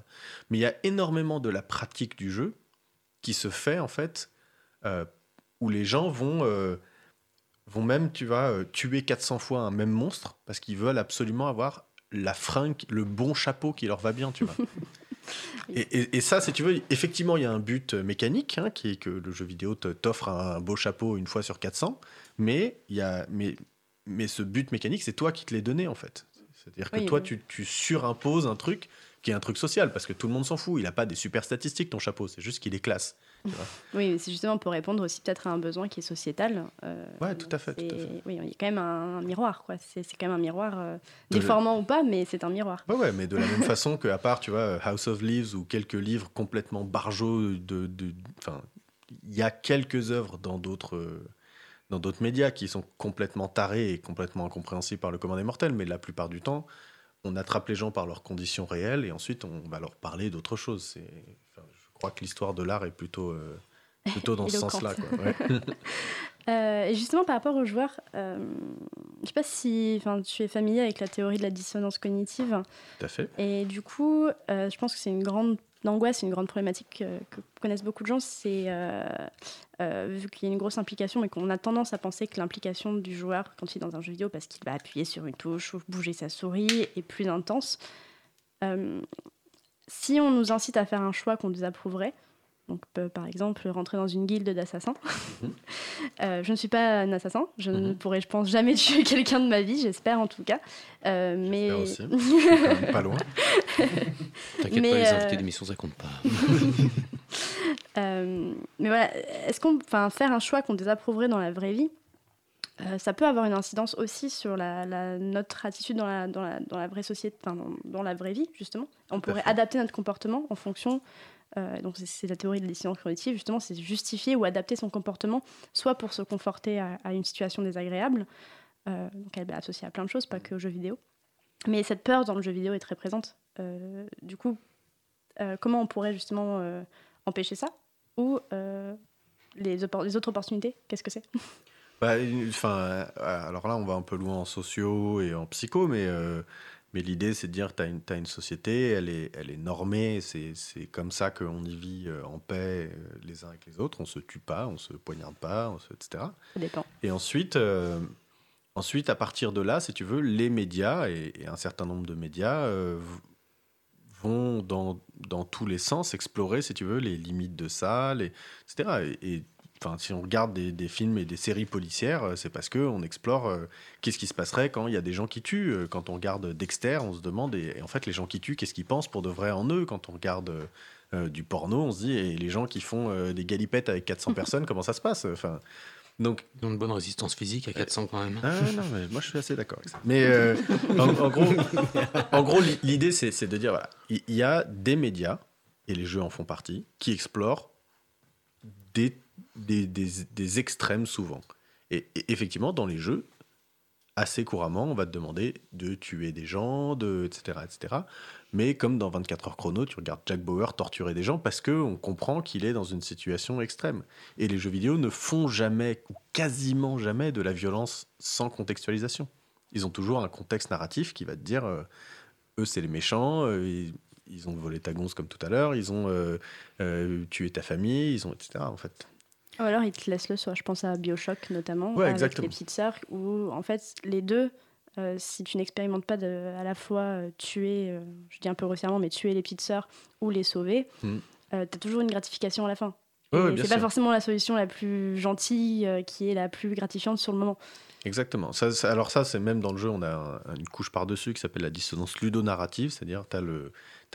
Mais il y a énormément de la pratique du jeu qui se fait, en fait, euh, où les gens vont, euh, vont même, tu vas euh, tuer 400 fois un même monstre parce qu'ils veulent absolument avoir la fringue, le bon chapeau qui leur va bien, tu vois. Et, et- et ça, si tu veux, effectivement, il y a un but mécanique, hein, qui est que le jeu vidéo t'offre un beau chapeau une fois sur 400, mais, il y a, mais, mais ce but mécanique, c'est toi qui te l'es donné, en fait. C'est-à-dire que toi, oui. tu, tu surimposes un truc qui est un truc social, parce que tout le monde s'en fout. Il n'a pas des super statistiques, ton chapeau, c'est juste qu'il est classe. Oui, mais c'est justement pour répondre aussi peut-être à un besoin qui est sociétal. euh, Ouais, tout à fait, tout à et- fait. Oui, il y a quand même un, un miroir, quoi. C'est quand même un miroir, euh, le- déformant ou pas, mais c'est un miroir. Ouais, ouais, mais de la même façon que, à part, tu vois, House of Leaves ou quelques livres complètement barjots de. Enfin, il y a quelques œuvres dans d'autres. euh, dans d'autres médias qui sont complètement tarés et complètement incompréhensibles par le commun des mortels, mais la plupart du temps, on attrape les gens par leurs conditions réelles et ensuite on va leur parler d'autre chose. C'est, crois que l'histoire de l'art est plutôt, euh, plutôt dans ce sens-là. Ouais. Euh, et justement, par rapport aux joueurs, euh, je sais pas si tu es familier avec la théorie de la dissonance cognitive. Tout à fait. Et du coup, je pense que c'est une grande angoisse, une grande problématique que connaissent beaucoup de gens. C'est euh, euh, vu qu'il y a une grosse implication, mais qu'on a tendance à penser que l'implication du joueur quand il est dans un jeu vidéo, parce qu'il va appuyer sur une touche ou bouger sa souris, est plus intense. Euh, si on nous incite à faire un choix qu'on désapprouverait, donc euh, par exemple rentrer dans une guilde d'assassins, Euh, je ne suis pas un assassin, je ne Mhm. pourrais, je pense, jamais tuer quelqu'un de ma vie, j'espère en tout cas. Euh, mais aussi. Pas loin. T'inquiète Mais, pas, les euh, invités d'émission, ça compte pas. Euh, mais voilà, est-ce qu'on, enfin, faire un choix qu'on désapprouverait dans la vraie vie, euh, ça peut avoir une incidence aussi sur la, la- notre attitude dans la, dans la, dans la vraie société, enfin, dans, dans la vraie vie justement. On pourrait fait. adapter notre comportement en fonction. euh, donc c'est, la théorie de décision cognitive justement, c'est justifier ou adapter son comportement, soit pour se conforter à, à une situation désagréable, euh, donc elle est associée à plein de choses, pas que aux jeux vidéo. Mais cette peur dans le jeu vidéo est très présente. Du coup, comment on pourrait justement empêcher ça? Ou les, autres opportunités? Qu'est-ce que c'est? Enfin, euh, alors là, on va un peu loin en sociaux et en psycho, mais, euh, mais l'idée, c'est de dire tu as une, société, elle est, elle est normée, c'est comme ça qu'on y vit euh, en paix les uns avec les autres, on se tue pas, on se poignarde pas, on se, etc. Ça dépend. Et ensuite, euh, ensuite, à partir de là, si tu veux, les médias, et, et un certain nombre de médias, euh, vont dans, dans tous les sens explorer, si tu veux, les limites de ça, les, etc. Et, et, enfin, si on regarde des, des films et des séries policières, euh, c'est parce qu'on explore euh, qu'est-ce qui se passerait quand il y a des gens qui tuent. Euh, Quand on regarde Dexter, on se demande, et, et en fait, les gens qui tuent, qu'est-ce qu'ils pensent pour de vrai en eux? Quand on regarde euh, du porno, on se dit, et les gens qui font euh, des galipettes avec 400 personnes, comment ça se passe? Enfin, donc, Ils ont une bonne résistance physique à 400 quand même. ah non, mais moi je suis assez d'accord avec ça. Mais en, en gros, en gros, l'i- l'idée c'est de dire voilà, il il y a des médias et les jeux en font partie qui explorent des, des, extrêmes souvent. Et, effectivement, dans les jeux, assez couramment, on va te demander de tuer des gens, de, etc., etc. Mais comme dans 24 heures chrono, tu regardes Jack Bauer torturer des gens parce qu'on comprend qu'il est dans une situation extrême. Et les jeux vidéo ne font jamais, ou quasiment jamais, de la violence sans contextualisation. Ils ont toujours un contexte narratif qui va te dire, euh, eux c'est les méchants, euh, ils, ont volé ta gonze comme tout à l'heure, ils ont euh, tué ta famille, ils ont, etc. En fait. Ou alors ils te laissent le soin. Je pense à Bioshock notamment, Ouais, avec exactement. les petites sœurs, où en fait les deux, euh, si tu n'expérimentes pas de, à la fois euh, tuer, euh, je dis un peu grossièrement, mais tuer les petites sœurs ou les sauver, Mm. tu as toujours une gratification à la fin. Ouais, ouais, c'est pas forcément la solution la plus gentille, qui est la plus gratifiante sur le moment. Exactement. Ça, ça- alors ça, c'est même dans le jeu, on a un- une couche par-dessus qui s'appelle la dissonance ludonarrative, c'est-à-dire tu as,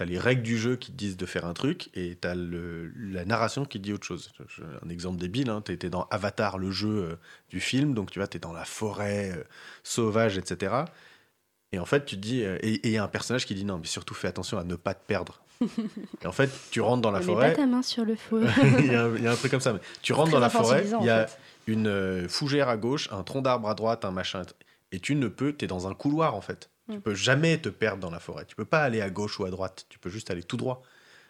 les règles du jeu qui te disent de faire un truc et tu as la narration qui te dit autre chose. Je- un exemple débile, hein, tu étais dans Avatar, le jeu euh, du film, donc tu vois, tu es dans la forêt euh, sauvage, etc. Et en fait, tu te dis, euh, et il y a un personnage qui dit non, mais surtout fais attention à ne pas te perdre. et en fait, tu rentres dans la forêt. Mets pas ta main sur le feu. il, y a un, il y a un truc comme ça. Mais tu rentres dans la forêt, il y a fait. une euh, fougère à gauche, un tronc d'arbre à droite, un machin. Et tu ne peux, tu es dans un couloir en fait. Tu Mm. peux jamais te perdre dans la forêt. Tu peux pas aller à gauche ou à droite. Tu peux juste aller tout droit.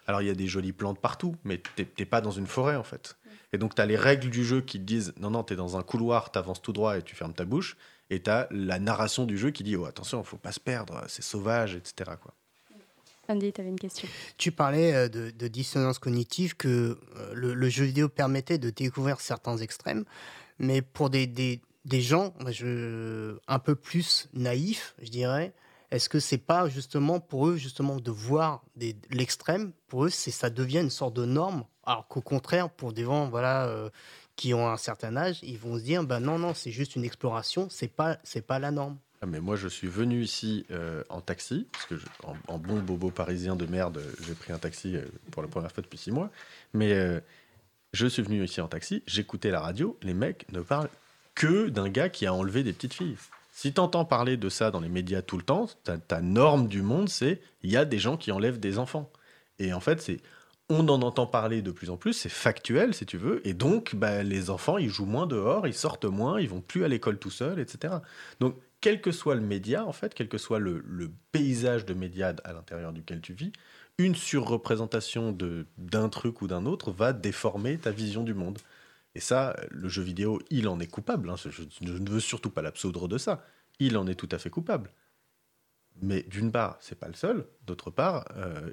Alors il y a des jolies plantes partout, mais t'es pas dans une forêt en fait. Et donc tu as les règles du jeu qui te disent non, non, tu es dans un couloir, tu avances tout droit et tu fermes ta bouche. Et tu as la narration du jeu qui dit oh, attention, faut pas se perdre, c'est sauvage, etc. Quoi. Andy, tu avais une question. Tu parlais euh, de, de dissonance cognitive, que euh, le, le jeu vidéo permettait de découvrir certains extrêmes, mais pour des, des, des gens un peu plus naïfs, je dirais, Est-ce que c'est pas justement pour eux justement de voir l'extrême? Pour eux, c'est ça devient une sorte de norme, alors qu'au contraire, pour des gens voilà euh, qui ont un certain âge, ils vont se dire ben non non, c'est juste une exploration, c'est pas c'est pas la norme. Ah, mais moi, je suis venu ici euh, en taxi, parce que en, bon bobo parisien de merde, j'ai pris un taxi euh, pour la première fois depuis six mois. Mais je suis venu ici en taxi, j'écoutais la radio, les mecs ne parlent que d'un gars qui a enlevé des petites filles. Si t'entends parler de ça dans les médias tout le temps, ta, norme du monde, c'est il y a des gens qui enlèvent des enfants. Et en fait, c'est on en entend parler de plus en plus, c'est factuel si tu veux, et donc bah, les enfants ils jouent moins dehors, ils sortent moins, ils vont plus à l'école tout seuls, etc. Donc quel que soit le média, en fait, quel que soit le, le paysage de médias à l'intérieur duquel tu vis, une surreprésentation d'un truc ou d'un autre va déformer ta vision du monde. Et ça, le jeu vidéo, il en est coupable. hein. Je, ne veux surtout pas l'absoudre de ça. Il en est tout à fait coupable. Mais d'une part, c'est pas le seul. D'autre part, euh,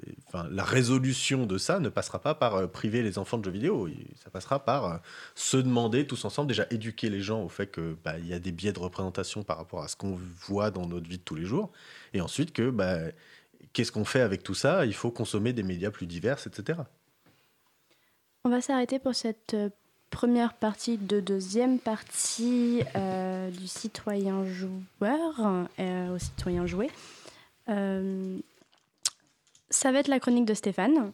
la résolution de ça ne passera pas par euh, priver les enfants de jeux vidéo. Ça passera par euh, se demander tous ensemble, déjà éduquer les gens au fait que bah, y a des biais de représentation par rapport à ce qu'on voit dans notre vie de tous les jours, et ensuite que bah, qu'est-ce qu'on fait avec tout ça? Il faut consommer des médias plus divers, etc. On va s'arrêter pour cette première partie de deuxième partie euh, du citoyen joueur euh, au citoyen joué. Euh, ça va être la chronique de Stéphane,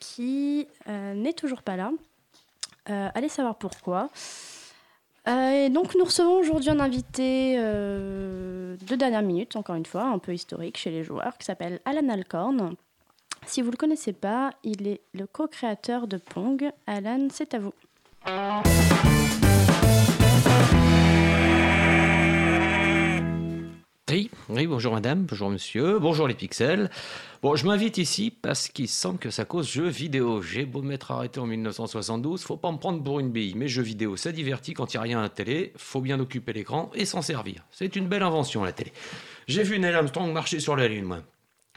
qui n'est toujours pas là. Allez savoir pourquoi. Et donc nous recevons aujourd'hui un invité de dernière minute, encore une fois, un peu historique chez les joueurs, qui s'appelle Alan Alcorn. Si vous ne le connaissez pas, il est le co-créateur de Pong. Alan, c'est à vous. Oui, oui, bonjour madame, bonjour monsieur, bonjour les pixels. Bon, je m'invite ici parce qu'il semble que ça cause jeux vidéo. J'ai beau m'être arrêté en 1972, faut pas me prendre pour une bille. Mais jeux vidéo, ça divertit quand il n'y a rien à la télé, faut bien occuper l'écran et s'en servir. C'est une belle invention la télé. J'ai vu Neil Armstrong marcher sur la Lune, moi.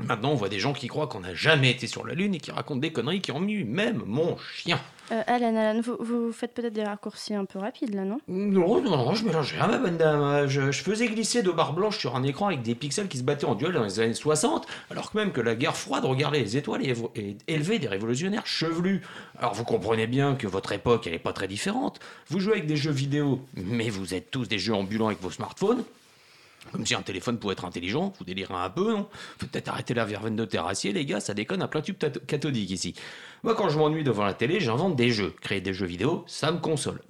Maintenant, on voit des gens qui croient qu'on n'a jamais été sur la Lune et qui racontent des conneries qui ont mis même mon chien. Euh, Alan, Alan, vous, vous faites peut-être des raccourcis un peu rapides là, non? Non, non, non, je mélange rien, ma bonne dame. Je, faisais glisser deux barres blanches sur un écran avec des pixels qui se battaient en duel dans les années 60, alors que même que la guerre froide regardait les étoiles et, et élevait des révolutionnaires chevelus. Alors vous comprenez bien que votre époque, elle n'est pas très différente. Vous jouez avec des jeux vidéo, mais vous êtes tous des jeux ambulants avec vos smartphones. Comme si un téléphone pouvait être intelligent, vous délirez un peu, non peut-être arrêter la verveine de terrassier, les gars, ça déconne à plein tube cathodique ici. Moi, quand je m'ennuie devant la télé, j'invente des jeux. Créer des jeux vidéo, ça me console.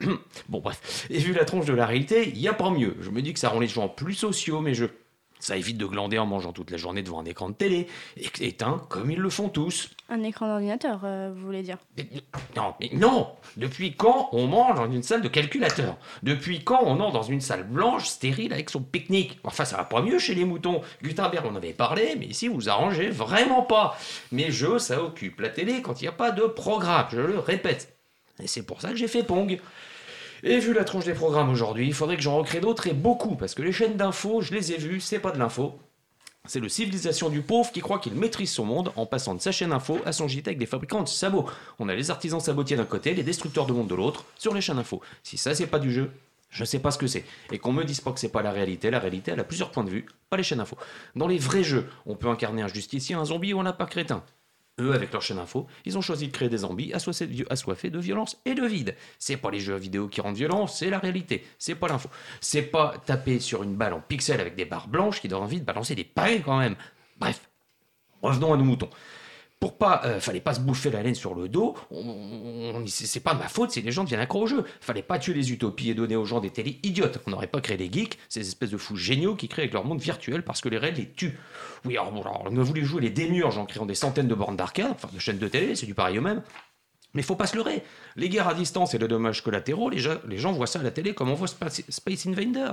bon, bref. Et vu la tronche de la réalité, il y a pas mieux. Je me dis que ça rend les gens plus sociaux, mes jeux. Ça évite de glander en mangeant toute la journée devant un écran de télé, et éteint comme ils le font tous. Un écran d'ordinateur, euh, vous voulez dire? Mais- non, mais non Depuis quand on mange dans une salle de calculateur? Depuis quand on entre dans une salle blanche, stérile, avec son pique-nique? Enfin, ça va pas mieux chez les moutons. Gutenberg, on en avait parlé, mais ici, vous arrangez vraiment pas. Mes jeux, ça occupe la télé quand il n'y a pas de programme, je le répète. Et c'est pour ça que j'ai fait Pong. Et vu la tronche des programmes aujourd'hui, il faudrait que j'en recrée d'autres et beaucoup, parce que les chaînes d'infos, je les ai vues, c'est pas de l'info. C'est le civilisation du pauvre qui croit qu'il maîtrise son monde en passant de sa chaîne info à son JT avec des fabricants de sabots. On a les artisans sabotiers d'un côté, les destructeurs de monde de l'autre, sur les chaînes info. Si ça c'est pas du jeu, je sais pas ce que c'est. Et qu'on me dise pas que c'est pas la réalité, la réalité elle a plusieurs points de vue, pas les chaînes info. Dans les vrais jeux, on peut incarner un justicier, un zombie ou un lapin crétin. Eux, avec leur chaîne info, ils ont choisi de créer des zombies assoiffés de, violence et de vide. C'est pas les jeux vidéo qui rendent violents, c'est la réalité, c'est pas l'info. C'est pas taper sur une balle en pixels avec des barres blanches qui donne envie de balancer des pains quand même. Bref, revenons à nos moutons. Pour pas, euh, fallait pas se bouffer la laine sur le dos. C'est pas ma faute si les gens deviennent accros au jeu. Fallait pas tuer les utopies et donner aux gens des télés idiotes. On n'aurait pas créé des geeks, ces espèces de fous géniaux qui créent avec leur monde virtuel parce que les réels les tuent. Oui, alors, on a voulu jouer les démiurges en créant des centaines de bornes d'arcade, enfin de chaînes de télé, c'est du pareil au même. Mais faut pas se leurrer. Les guerres à distance et les dommages collatéraux, les gens, voient ça à la télé comme on voit Space, Invader.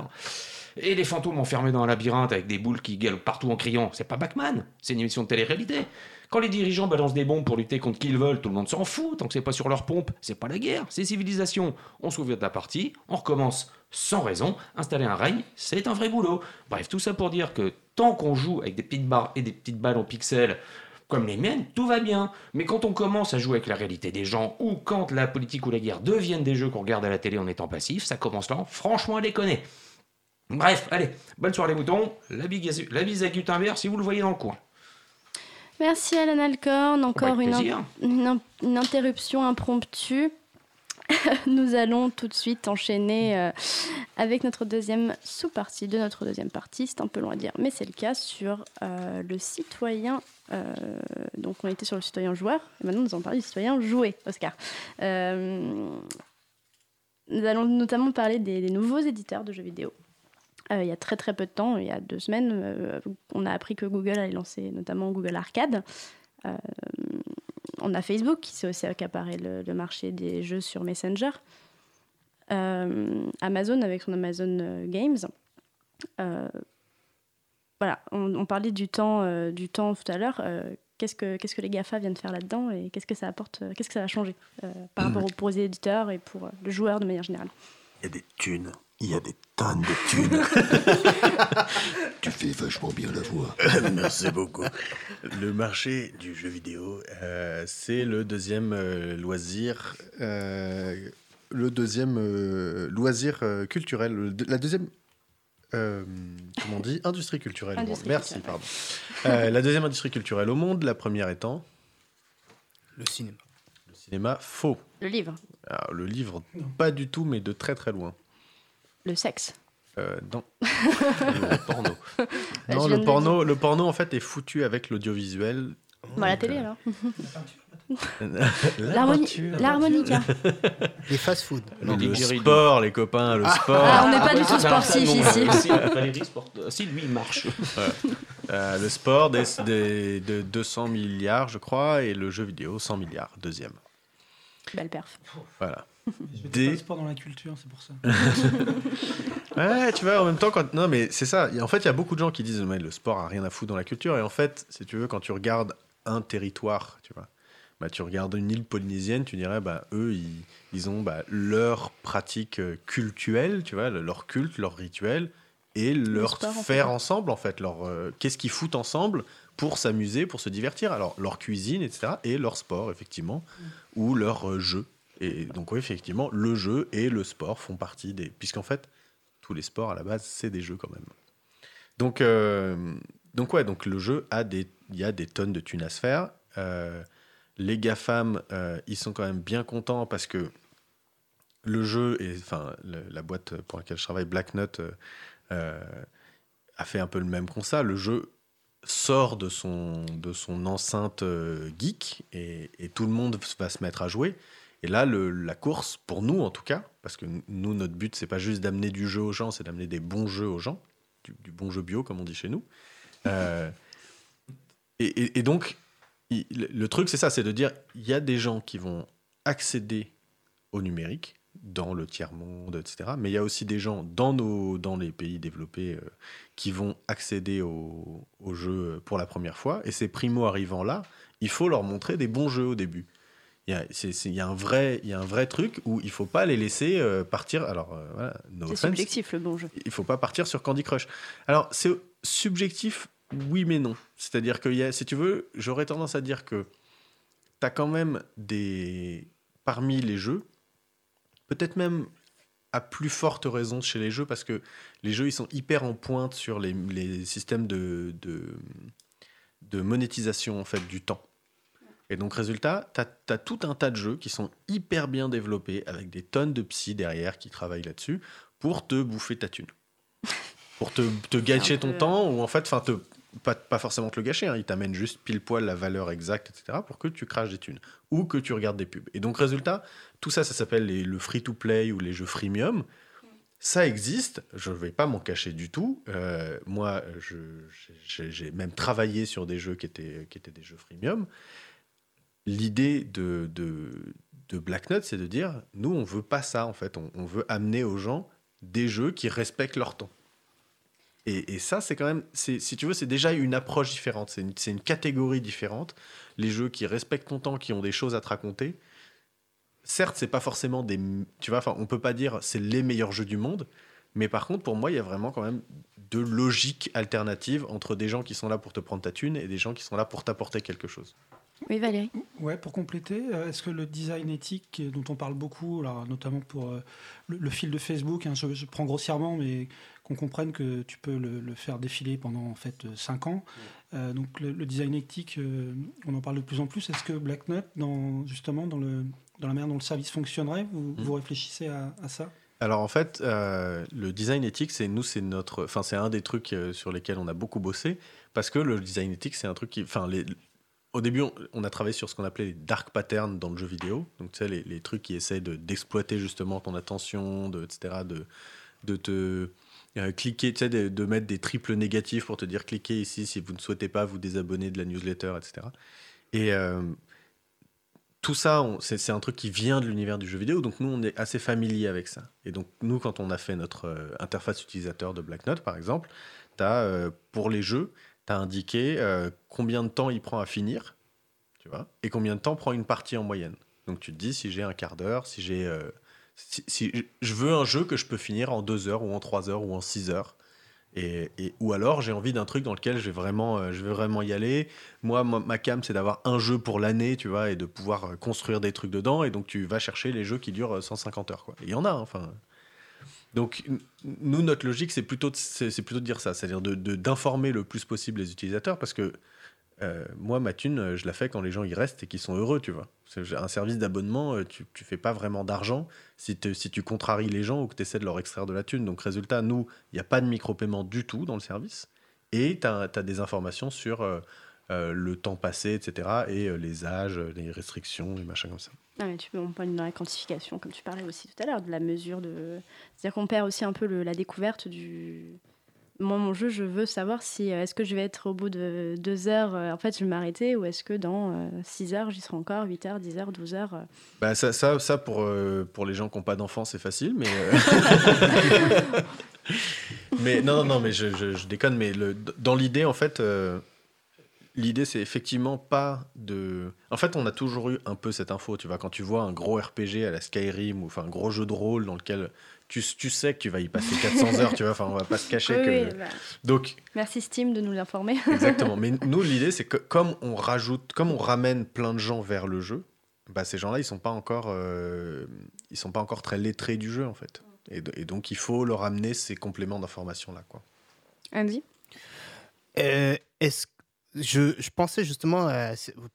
Et les fantômes enfermés dans un labyrinthe avec des boules qui gueulent partout en criant, c'est pas Batman, c'est une émission de télé-réalité. Quand les dirigeants balancent des bombes pour lutter contre qui ils veulent, tout le monde s'en fout, tant que c'est pas sur leur pompe, c'est pas la guerre, c'est civilisation. On se souvient de la partie, on recommence sans raison, installer un rail, c'est un vrai boulot. Bref, tout ça pour dire que tant qu'on joue avec des petites barres et des petites balles en pixels, comme les miennes, tout va bien. Mais quand on commence à jouer avec la réalité des gens, ou quand la politique ou la guerre deviennent des jeux qu'on regarde à la télé en étant passif, ça commence là, franchement, à déconner. Bref, allez, bonne soirée les moutons. La bise à Gutenberg si vous le voyez dans le coin. Merci Alan Alcorn. Encore une, plaisir. une in- une interruption impromptue. Nous allons tout de suite enchaîner euh, avec notre deuxième sous-partie de notre deuxième partie. C'est un peu long à dire, mais c'est le cas sur euh, le citoyen. euh, donc on était sur le citoyen joueur, et maintenant nous allons parler du citoyen joué, Oscar. Euh, nous allons notamment parler des, des nouveaux éditeurs de jeux vidéo. Euh, il y a très très peu de temps, il y a deux semaines, euh, on a appris que Google allait lancer notamment Google Arcade. Euh, on a Facebook qui s'est aussi accaparé le, marché des jeux sur Messenger. Amazon avec son Amazon Games. Voilà, on, parlait du temps, du temps tout à l'heure. Qu'est-ce que les Gafa viennent faire là-dedans et qu'est-ce que ça apporte, qu'est-ce que ça va changer par rapport aux, pour les éditeurs et pour le joueur de manière générale? Il y a des thunes. Il y a des tonnes de thunes. tu fais vachement bien la voix. Merci beaucoup. Le marché du jeu vidéo, euh, c'est le deuxième euh, loisir, euh, le deuxième euh, loisir euh, culturel, le- la deuxième, euh, comment on dit, industrie culturelle. au monde. Industrie Merci, culturelle. pardon. Euh, la deuxième industrie culturelle au monde, la première étant Le cinéma. le cinéma faux. Le livre, Alors, le livre, pas du tout, mais de très très loin. Le sexe. Euh, non. Le porno. Bah, non, le porno, le porno en fait est foutu avec l'audiovisuel. À la télé alors. La L'harmoni- peinture. L'harmonica. Les fast-food. Le, sport, les copains, le sport. Ah, on n'est pas du tout un sportif ici. euh, Si, Valérie sport- euh, si, lui, il marche. Euh, le sport, des, des- de 200 milliards, je crois, et le jeu vidéo, 100 milliards, deuxième. Belle perf. Voilà. Je Des- pas le sport dans la culture, c'est pour ça. Ouais, tu vois, en même temps, quand... non, mais c'est ça. En fait, il y a beaucoup de gens qui disent, mais le sport a rien à foutre dans la culture. Et en fait, si tu veux, quand tu regardes un territoire, tu vois, bah, tu regardes une île polynésienne, tu dirais, bah, eux, ils, ils ont bah, leur pratique euh, cultuelle, tu vois, le- leur culte, leur rituel, et leur sport, en faire fait. ensemble, en fait. Leur, euh, Qu'est-ce qu'ils foutent ensemble pour s'amuser, pour se divertir Alors, leur cuisine, etc., et leur sport, effectivement, ou leur euh, jeu. Et donc, oui, effectivement, le jeu et le sport font partie des. Puisqu'en fait, tous les sports à la base, c'est des jeux quand même. Donc, euh, donc ouais, donc le jeu a des, il y a des tonnes de thunes à se faire. Euh, les GAFAM, euh, ils sont quand même bien contents parce que le jeu, et enfin la boîte pour laquelle je travaille, Black Nut, euh, euh, a fait un peu le même constat. Le jeu sort de son, de son enceinte geek et tout le monde va se mettre à jouer. Et là, la course, pour nous en tout cas, parce que nous, notre but, c'est pas juste d'amener du jeu aux gens, c'est d'amener des bons jeux aux gens, du, bon jeu bio, comme on dit chez nous. Euh, et, donc, le truc, c'est ça, c'est de dire, il y a des gens qui vont accéder au numérique dans le tiers-monde, etc. Mais il y a aussi des gens dans, nos, dans les pays développés euh, qui vont accéder au, au jeu pour la première fois. Et ces primo-arrivants là, il faut leur montrer des bons jeux au début. Il y a, un, vrai, il y a un vrai truc où il faut pas les laisser euh, partir. Alors, euh, voilà, no C'est subjectif le bon jeu. il faut pas partir sur Candy Crush. Alors, c'est subjectif, oui, mais non. C'est-à-dire que, il y a- si tu veux, j'aurais tendance à dire que tu as quand même des. Parmi les jeux, peut-être même à plus forte raison chez les jeux, parce que les jeux, ils sont hyper en pointe sur les, les systèmes de, de, de monétisation, en fait, du temps. Et donc, résultat, tu as, tout un tas de jeux qui sont hyper bien développés, avec des tonnes de psy derrière qui travaillent là-dessus, pour te bouffer ta thune. Pour te, te gâcher ton peu- temps, ou en fait, enfin, te, pas, pas forcément te le gâcher, hein, ils t'amènent juste pile poil la valeur exacte, etc., pour que tu craches des thunes, ou que tu regardes des pubs. Et donc, résultat, tout ça, ça s'appelle le free-to-play ou les jeux freemium. Ça existe, je ne vais pas m'en cacher du tout. Euh, moi, j'ai même travaillé sur des jeux qui étaient, qui étaient des jeux freemium. L'idée de, de, Black Nut, c'est de dire, nous, on veut pas ça, en fait. On, veut amener aux gens des jeux qui respectent leur temps. Et, et ça, c'est quand même, si tu veux, c'est déjà une approche différente. C'est une, catégorie différente. Les jeux qui respectent ton temps, qui ont des choses à te raconter. Certes, c'est pas forcément des, tu vois, enfin, on peut pas dire c'est les meilleurs jeux du monde, mais par contre, pour moi, il y a vraiment quand même de logique alternative entre des gens qui sont là pour te prendre ta thune et des gens qui sont là pour t'apporter quelque chose. Oui, Valérie. Ouais, pour compléter, euh, est-ce que le design éthique euh, dont on parle beaucoup, alors, notamment pour euh, le, le fil de Facebook, hein, je, je prends grossièrement, mais qu'on comprenne que tu peux le, le faire défiler pendant en fait 5 ans. Euh, donc le, le design éthique, euh, on en parle de plus en plus. Est-ce que Black Knot, dans, justement, dans, le, dans la manière dont le service fonctionnerait, vous, vous réfléchissez à, à ça? Alors en fait, euh, le design éthique, c'est nous, c'est notre, enfin c'est un des trucs euh, sur lesquels on a beaucoup bossé parce que le design éthique, c'est un truc qui, enfin les, au début, on, a travaillé sur ce qu'on appelait les dark patterns dans le jeu vidéo, donc tu sais les, trucs qui essaient de d'exploiter justement ton attention, de, etc., de de te euh, cliquer, tu sais, de, de mettre des triples négatifs pour te dire cliquez ici si vous ne souhaitez pas vous désabonner de la newsletter, etc. Et euh, tout ça, c'est un truc qui vient de l'univers du jeu vidéo, donc nous, on est assez familier avec ça. Et donc, nous, quand on a fait notre euh, interface utilisateur de Black Knot, par exemple, as, euh, pour les jeux, tu as indiqué euh, combien de temps il prend à finir, tu vois, et combien de temps prend une partie en moyenne. Donc, tu te dis si j'ai un quart d'heure, si j'ai. euh, si, je veux un jeu que je peux finir en deux heures, ou en trois heures, ou en six heures. Et, ou alors j'ai envie d'un truc dans lequel je vais vraiment, euh, je vraiment y aller. Moi, ma cam, c'est d'avoir un jeu pour l'année, tu vois, et de pouvoir construire des trucs dedans. Et donc, tu vas chercher les jeux qui durent euh, 150 heures, quoi. Il y en a, hein, enfin. Donc, nous, notre logique, c'est plutôt, de- c'est plutôt dire ça, c'est-à-dire de- d'informer le plus possible les utilisateurs, parce que euh, moi, ma thune, euh, je la fais quand les gens y restent et qu'ils sont heureux, tu vois. C'est- Un service d'abonnement, euh, tu, tu fais pas vraiment d'argent si, te- si tu contraries les gens ou que tu essaies de leur extraire de la thune. Donc, résultat, nous, il n'y a pas de micro-paiement du tout dans le service. Et tu as, des informations sur euh, le temps passé, etc. Et euh, les âges, les restrictions, les machins comme ça. Ah, mais tu peux, on parle dans la quantification, comme tu parlais aussi tout à l'heure, de la mesure de. C'est-à-dire qu'on perd aussi un peu le- la découverte du. Moi, mon jeu, je veux savoir si euh, est-ce que je vais être au bout de deux heures, euh, en fait, je vais m'arrêter, ou est-ce que dans 6 heures, j'y serai encore, 8 heures, 10 heures, 12 heures. euh. Bah ça, ça, ça pour, euh, pour les gens qui n'ont pas d'enfants, c'est facile, mais. euh, mais non, non, non, mais je, je- je déconne, mais le, dans l'idée, en fait, euh, l'idée, c'est effectivement pas de. En fait, on a toujours eu un peu cette info, tu vois, quand tu vois un gros RPG à la Skyrim, ou enfin un gros jeu de rôle dans lequel tu, tu sais que tu vas y passer 400 heures, tu vois, enfin, on va pas se cacher Oui, que. oui, bah, Donc, Merci Steam de nous l'informer. Exactement. Mais nous, l'idée, c'est que comme on rajoute, comme on ramène plein de gens vers le jeu, bah, ces gens-là, ils sont pas encore, euh, ils sont pas encore très lettrés du jeu en fait. Et donc, il faut leur amener ces compléments d'information là, quoi. Andy? Euh, est-ce je, je pensais justement,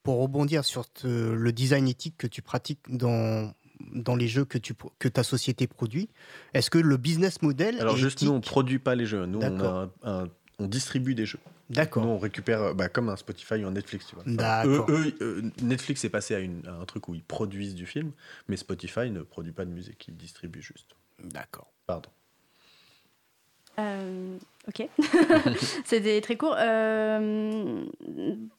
pour rebondir sur te- le design éthique que tu pratiques dans, dans les jeux que, tu, que ta société produit, est-ce que le business model Alors est juste nous, on éthique produit pas les jeux. Nous, on, a D'accord. un- un- on distribue des jeux. D'accord. Nous, on récupère, euh, bah, comme un Spotify ou un Netflix, tu vois. Enfin, D'accord. eux, eux, euh, Netflix est passé à, une- à un truc où ils produisent du film, mais Spotify ne produit pas de musique, ils distribuent juste. D'accord. Pardon. Euh, ok. C'était très court. Euh,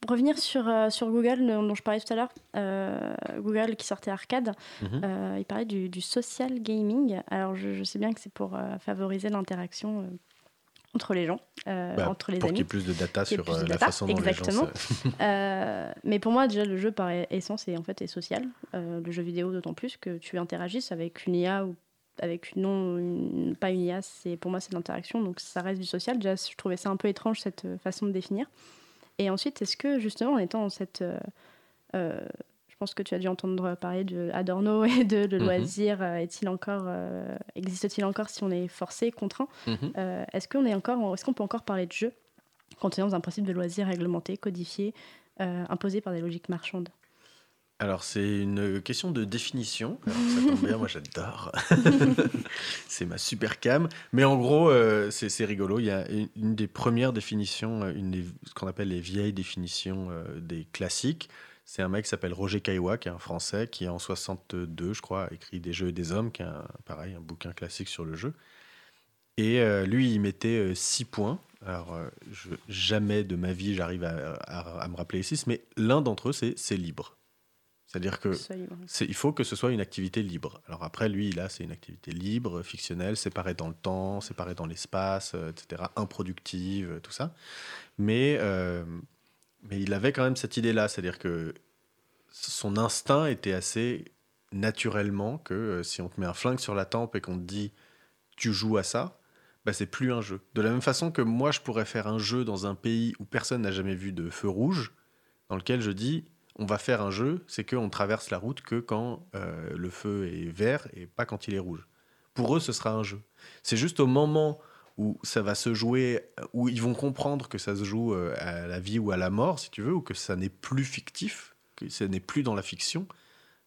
revenir sur, euh, sur Google, dont je parlais tout à l'heure. Euh, Google qui sortait Arcade. Mhm. Il parlait du, du social gaming. Alors, je, je sais bien que c'est pour favoriser l'interaction entre les gens, euh, Bah, entre les pour amis. qu'il y ait plus de data sur de la data, façon dont exactement. les gens se... Euh, mais pour moi, déjà, le jeu par essence est en fait est social. Euh, le jeu vidéo, d'autant plus que tu interagisses avec une IA ou avec une non, une- pas une IA. C'est pour moi, c'est de l'interaction, donc ça reste du social. Déjà, je trouvais ça un peu étrange cette euh, façon de définir. Et ensuite, est-ce que justement, en étant dans cette, euh, euh, je pense que tu as dû entendre parler de Adorno et de le Mhm. loisir, est-il encore, euh, existe-t-il encore si on est forcé, contraint? Mhm. Est-ce qu'on est encore, est-ce qu'on peut encore parler de jeu quand on est dans un principe de loisir réglementé, codifié, imposé par des logiques marchandes? Alors, c'est une question de définition. Alors, ça tombe bien, moi j'adore. c'est ma super cam. Mais en gros, euh, c'est rigolo. Il y a une, des premières définitions, euh, une des, ce qu'on appelle les vieilles définitions euh, des classiques. C'est un mec qui s'appelle Roger Caillois, qui est un Français, qui en 62, je crois, a écrit Des Jeux et des Hommes, qui est un, pareil, un bouquin classique sur le jeu. Et euh, lui, il mettait euh, six points. Alors, je- jamais de ma vie, j'arrive à, à- à me rappeler les six, mais l'un d'entre eux, c'est c'est libre. C'est-à-dire que c'est- il faut que ce soit une activité libre. Alors après, lui, là, c'est une activité libre, fictionnelle, séparée dans le temps, séparée dans l'espace, euh, etc., improductive, euh, tout ça. Mais, euh, mais il avait quand même cette idée-là, c'est-à-dire que son instinct était assez naturellement que euh, si on te met un flingue sur la tempe et qu'on te dit tu joues à ça, bah, c'est plus un jeu. De la même façon que moi, je pourrais faire un jeu dans un pays où personne n'a jamais vu de feu rouge, dans lequel je dis on va faire un jeu, c'est qu'on traverse la route que quand euh, le feu est vert et pas quand il est rouge. Pour eux, ce sera un jeu. C'est juste au moment où ça va se jouer, où ils vont comprendre que ça se joue euh, à la vie ou à la mort, si tu veux, ou que ça n'est plus fictif, que ça n'est plus dans la fiction,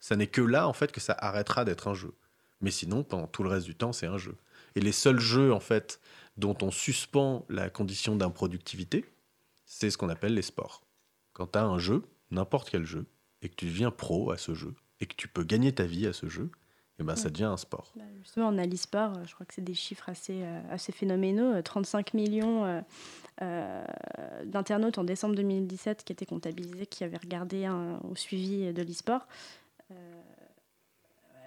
ça n'est que là, en fait, que ça arrêtera d'être un jeu. Mais sinon, pendant tout le reste du temps, c'est un jeu. Et les seuls jeux, en fait, dont on suspend la condition d'improductivité, c'est ce qu'on appelle les sports. Quand tu as un jeu, n'importe quel jeu, et que tu deviens pro à ce jeu, et que tu peux gagner ta vie à ce jeu, et ben ça devient un sport. Bah, justement, on a l'e-sport, euh, je crois que c'est des chiffres assez, euh, assez phénoménaux. euh, 35 millions euh, euh, d'internautes en décembre 2017 qui étaient comptabilisés, qui avaient regardé un- au suivi de l'e-sport. Euh,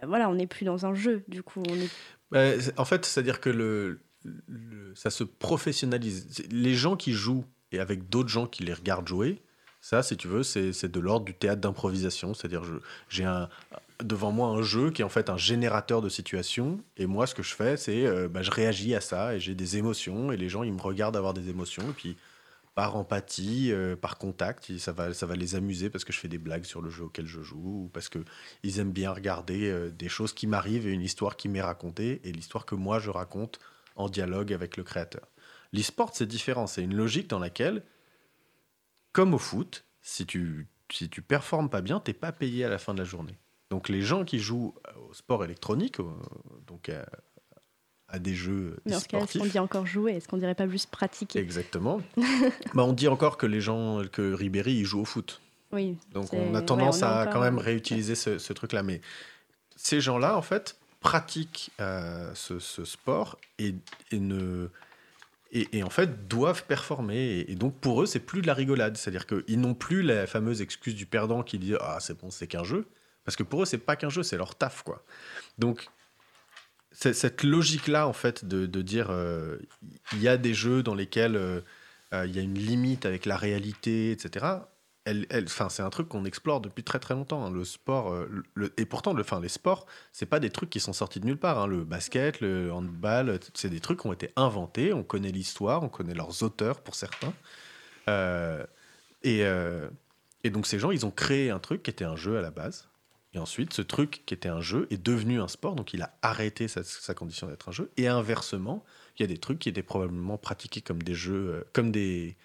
voilà, on n'est plus dans un jeu, du coup. On est... Bah, c'est- en fait, c'est-à-dire que le, le- ça se professionnalise. Les gens qui jouent et avec d'autres gens qui les regardent jouer, ça, si tu veux, c'est de l'ordre du théâtre d'improvisation. C'est-à-dire, j'ai devant moi un jeu qui est en fait un générateur de situations. Et moi, ce que je fais, c'est euh, bah, je réagis à ça et j'ai des émotions. Et les gens, ils me regardent avoir des émotions. Et puis, par empathie, euh, par contact, ça va, ça va les amuser parce que je fais des blagues sur le jeu auquel je joue ou parce que ils aiment bien regarder euh, des choses qui m'arrivent et une histoire qui m'est racontée et l'histoire que moi je raconte en dialogue avec le créateur. L'e-sport, c'est différent. C'est une logique dans laquelle, comme au foot, si tu, si tu performes pas bien, t'es pas payé à la fin de la journée. Donc les gens qui jouent au sport électronique, au- donc à, à des jeux Mais en ce cas, est-ce qu'on dit encore jouer? Est-ce qu'on dirait pas plus pratiquer? Exactement, bah, on dit encore que les gens, que Ribéry, il joue au foot. Oui. Donc on a ouais, tendance on à quand même réutiliser ce, ce truc-là. Mais ces gens-là, en fait, pratiquent euh, ce, ce sport et, et ne... Et, en fait, doivent performer. Et, donc, pour eux, c'est plus de la rigolade. C'est-à-dire qu'ils n'ont plus la fameuse excuse du perdant qui dit Ah, c'est bon, c'est qu'un jeu. Parce que pour eux, c'est pas qu'un jeu, c'est leur taf, quoi. Donc, cette logique-là, en fait, de, de dire euh, il y a des jeux dans lesquels euh, euh, il y a une limite avec la réalité, etc. C'est un truc qu'on explore depuis très très longtemps. hein. Le sport, euh, et pourtant, le, 'fin, les sports, c'est pas des trucs qui sont sortis de nulle part. hein. Le basket, le handball, c'est des trucs qui ont été inventés. On connaît l'histoire, on connaît leurs auteurs pour certains. Euh, et, euh, donc ces gens, ils ont créé un truc qui était un jeu à la base. Et ensuite, ce truc qui était un jeu est devenu un sport, donc il a arrêté sa, sa condition d'être un jeu. Et inversement, il y a des trucs qui étaient probablement pratiqués comme des jeux, euh, comme des,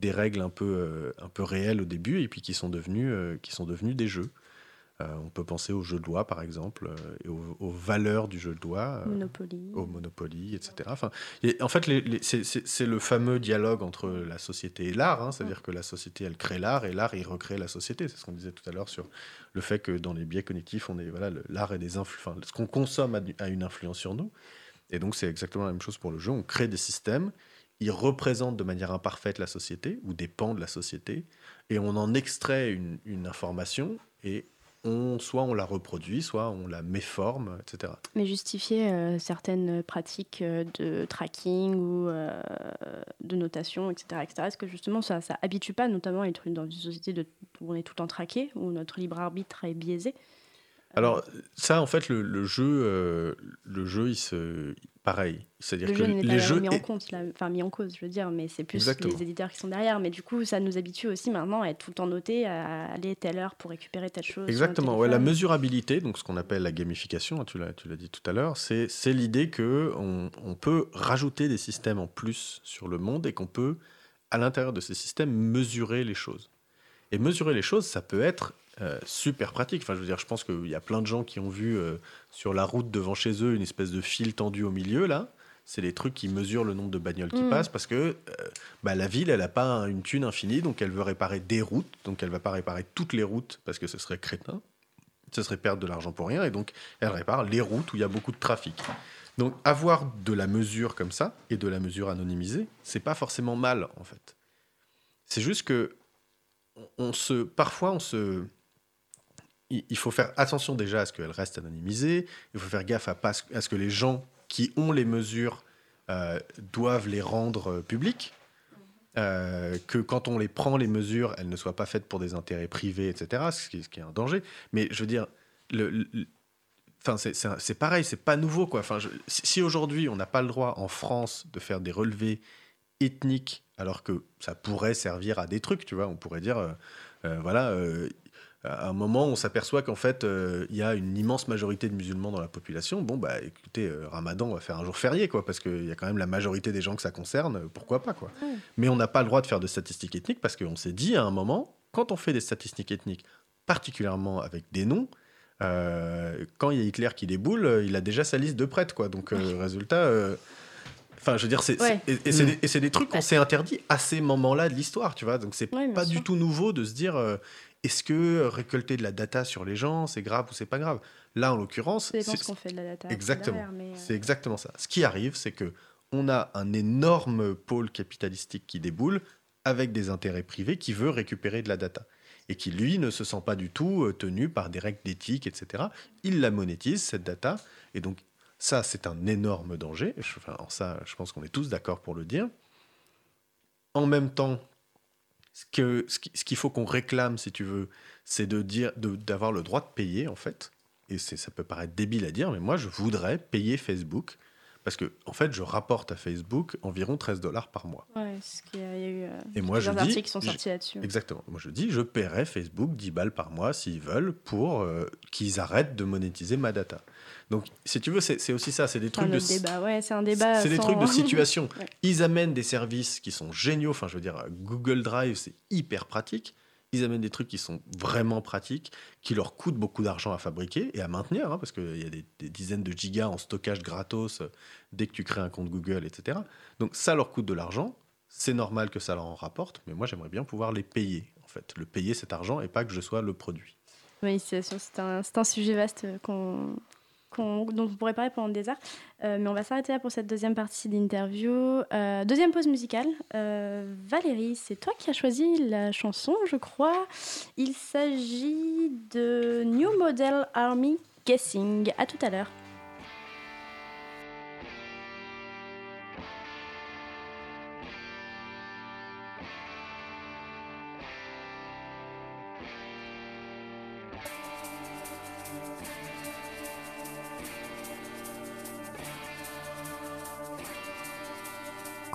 des règles un peu, euh, un peu réelles au début, et puis qui sont devenus, euh, qui sont devenus des jeux. Euh, on peut penser au jeu de loi, par exemple, euh, et aux, aux valeurs du jeu de loi. euh, Monopoly. au Monopoly, etc. Enfin, et en fait, c'est- le fameux dialogue entre la société et l'art. hein. C'est-à-dire que la société, elle crée l'art et l'art, il recrée la société. C'est ce qu'on disait tout à l'heure sur le fait que dans les biais cognitifs, on est voilà, l'art et des influ- enfin, ce qu'on consomme a une influence sur nous. Et donc, c'est exactement la même chose pour le jeu. On crée des systèmes, ils représentent de manière imparfaite la société ou des pans de la société, et on en extrait une, une information et on, soit on la reproduit, soit on la méforme, etc. Mais justifier euh, certaines pratiques euh, de tracking ou euh, de notation, etc., etc. Est-ce que justement ça, ça habitue pas, notamment à être dans une société de, où on est tout le temps traqué, où notre libre arbitre est biaisé? Alors ça, en fait, le, le jeu, euh, le jeu, il se, pareil. C'est-à-dire Le que jeu n'est les jeux, mis en compte, là, enfin mis en cause, je veux dire, mais c'est plus Exactement. les éditeurs qui sont derrière. Mais du coup, ça nous habitue aussi maintenant à être tout le temps noté, à aller telle heure pour récupérer telle chose. Exactement, ouais, la mesurabilité, donc ce qu'on appelle la gamification, hein, tu l'as, tu l'as dit tout à l'heure, c'est, c'est l'idée que on, on peut rajouter des systèmes en plus sur le monde et qu'on peut, à l'intérieur de ces systèmes, mesurer les choses. Et mesurer les choses, ça peut être euh, super pratique. Enfin, je veux dire, je pense qu'il y a plein de gens qui ont vu euh, sur la route devant chez eux une espèce de fil tendu au milieu, là. C'est les trucs qui mesurent le nombre de bagnoles qui Mm. passent parce que euh, bah, la ville, elle n'a pas une thune infinie, donc elle veut réparer des routes, donc elle va pas réparer toutes les routes parce que ce serait crétin, ce serait perdre de l'argent pour rien, et donc elle répare les routes où il y a beaucoup de trafic. Donc avoir de la mesure comme ça et de la mesure anonymisée, c'est pas forcément mal en fait. C'est juste que on- on se, parfois on se, il faut faire attention déjà à ce qu'elle reste anonymisée. Il faut faire gaffe à, pas, à ce que les gens qui ont les mesures euh, doivent les rendre euh, publiques. Euh, que quand on les prend, les mesures, elles ne soient pas faites pour des intérêts privés, etc., ce qui, est un danger. Mais je veux dire, Enfin, c'est- pareil, c'est pas nouveau quoi. Si aujourd'hui on n'a pas le droit en France de faire des relevés ethniques, alors que ça pourrait servir à des trucs, tu vois, on pourrait dire, euh, voilà, À un moment, on s'aperçoit qu'en fait, euh, il y a une immense majorité de musulmans dans la population. Bon, bah écoutez, euh, Ramadan, on va faire un jour férié, quoi, parce qu'il y a quand même la majorité des gens que ça concerne, euh, pourquoi pas, quoi. Mais on n'a pas le droit de faire de statistiques ethniques parce qu'on s'est dit à un moment, quand on fait des statistiques ethniques, particulièrement avec des noms, euh, quand il y a Hitler qui déboule, il a déjà sa liste de prêtres, quoi. Donc, résultat. Enfin, je veux dire, c'est, Ouais. c'est- et, et c'est Mm. des, et c'est des trucs qu'on s'est interdits à ces moments-là de l'histoire, tu vois. Donc, c'est Ouais, pas sûr. du tout nouveau de se dire euh, est-ce que récolter de la data sur les gens, c'est grave ou c'est pas grave? Là, en l'occurrence, c'est- ce qu'on fait de la data. Exactement. euh, c'est exactement ça. Ce qui arrive, c'est que on a un énorme pôle capitalistique qui déboule avec des intérêts privés qui veut récupérer de la data et qui lui ne se sent pas du tout euh, tenu par des règles d'éthique, etc. Il la monétise cette data et donc ça c'est un énorme danger. Enfin, en ça, je pense qu'on est tous d'accord pour le dire. En même temps, ce qu'il faut qu'on réclame, si tu veux, c'est de dire d'avoir le droit de payer en fait. Et ça peut paraître débile à dire, mais moi je voudrais payer Facebook parce que en fait je rapporte à Facebook environ 13 dollars par mois. Ouais, ce qu'il y a, il y a eu euh, Et moi, je plusieurs dis- articles qui sont sortis là-dessus. Exactement. Moi je dis je paierai Facebook 10 balles par mois s'ils veulent pour euh, qu'ils arrêtent de monétiser ma data. Donc si tu veux c'est aussi ça, c'est des trucs de débat. Ouais, c'est un débat. c'est des trucs de situation. Ouais. Ils amènent des services qui sont géniaux. Enfin, je veux dire, Google Drive, c'est hyper pratique. Ils amènent des trucs qui sont vraiment pratiques, qui leur coûtent beaucoup d'argent à fabriquer et à maintenir, hein, parce qu'il y a des, dizaines de gigas en stockage gratos euh, dès que tu crées un compte Google, etc. Donc ça leur coûte de l'argent. C'est normal que ça leur en rapporte, mais moi j'aimerais bien pouvoir les payer, en fait. Le payer cet argent et pas que je sois le produit. Oui, c'est un, un sujet vaste euh, qu'on, qu'on- dont on pourrait parler pendant des heures. Euh, mais on va s'arrêter là pour cette deuxième partie d'interview. Euh, deuxième pause musicale. Euh, Valérie, c'est toi qui as choisi la chanson, je crois. Il s'agit de New Model Army Guessing. À tout à l'heure.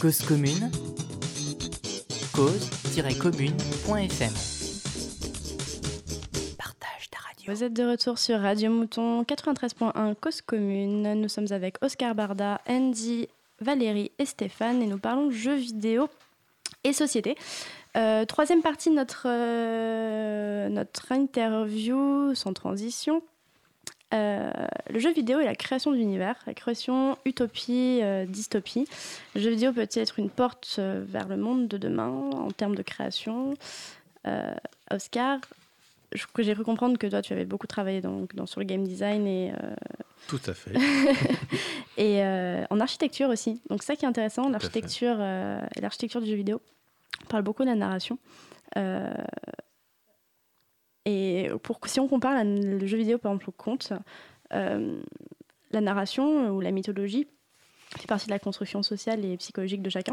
Cause commune, cause-commune.fm. Partage ta radio. Vous êtes de retour sur Radio Mouton 93.1 Cause Commune. Nous sommes avec Oscar Barda, Andy, Valérie et Stéphane et nous parlons de jeux vidéo et société. Euh, troisième partie de notre, euh, notre interview sans transition. Euh, le jeu vidéo et la création d'univers, la création utopie, euh, dystopie. Le jeu vidéo peut-il être une porte euh, vers le monde de demain en termes de création? Oscar, j'ai cru comprendre que toi tu avais beaucoup travaillé dans, dans- sur le game design et, Tout à fait. et en architecture aussi. Donc ça qui est intéressant, l'architecture l'architecture du jeu vidéo. On parle beaucoup de la narration. Euh, et pour, si on compare la- le jeu vidéo par exemple au conte, euh, la narration ou la mythologie fait partie de la construction sociale et psychologique de chacun.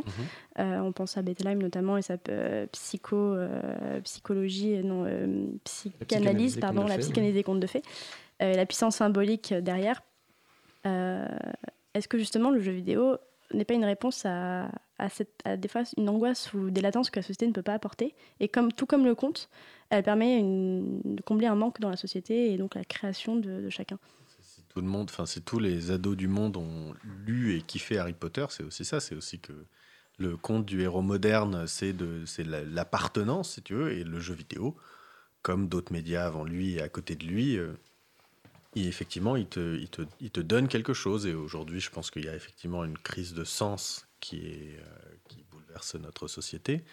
Euh, on pense à Bethlehem notamment et sa euh, psycho, euh, psychologie, non, euh, psychanalyse, pardon, la psychanalyse des contes de fées, Euh, la puissance symbolique derrière. Euh, Est-ce que justement le jeu vidéo n'est pas une réponse à, à, cette, à des fois une angoisse ou des latences que la société ne peut pas apporter Et comme, tout comme le conte, elle permet de combler un manque dans la société et donc la création de, chacun. tout le monde, enfin, si tous les ados du monde ont lu et kiffé Harry Potter, c'est aussi ça. C'est aussi que le conte du héros moderne, c'est c'est la- l'appartenance, si tu veux, et le jeu vidéo, comme d'autres médias avant lui et à côté de lui, euh, effectivement, il te, il, te, il te donne quelque chose. Et aujourd'hui, je pense qu'il y a effectivement une crise de sens qui, euh, bouleverse notre société,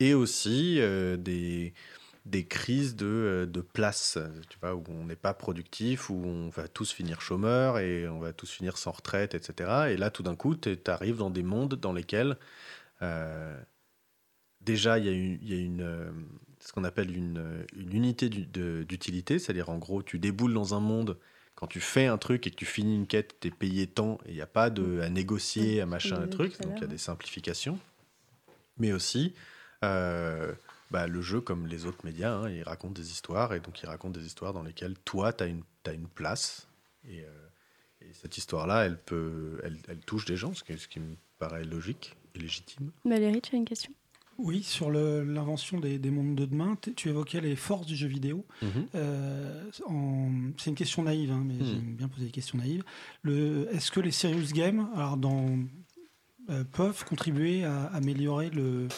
et aussi euh, des des crises de, euh, de place, tu vois, où on n'est pas productif, où on va tous finir chômeurs et on va tous finir sans retraite, etc. Et là, tout d'un coup, tu arrives dans des mondes dans lesquels, déjà, il y a une, ce qu'on appelle une, une unité d'utilité, c'est-à-dire en gros, tu déboules dans un monde. Quand tu fais un truc et que tu finis une quête, tu es payé tant et il n'y a pas de, à négocier, à machin, un truc. Donc il y a des simplifications. Mais aussi, euh, bah, le jeu, comme les autres médias, hein, il raconte des histoires, et donc il raconte des histoires dans lesquelles toi, tu as une, t'as une place. Et, euh, et cette histoire-là, elle, peut, elle, elle touche des gens, ce qui, ce qui me paraît logique et légitime. Valérie, tu as une question? Oui, sur l'invention des, des mondes de demain, tu évoquais les forces du jeu vidéo. Euh, en- c'est une question naïve, hein, mais Mhm. j'aime bien poser des questions naïves. Est-ce que les serious games alors dans, euh, peuvent contribuer à améliorer le,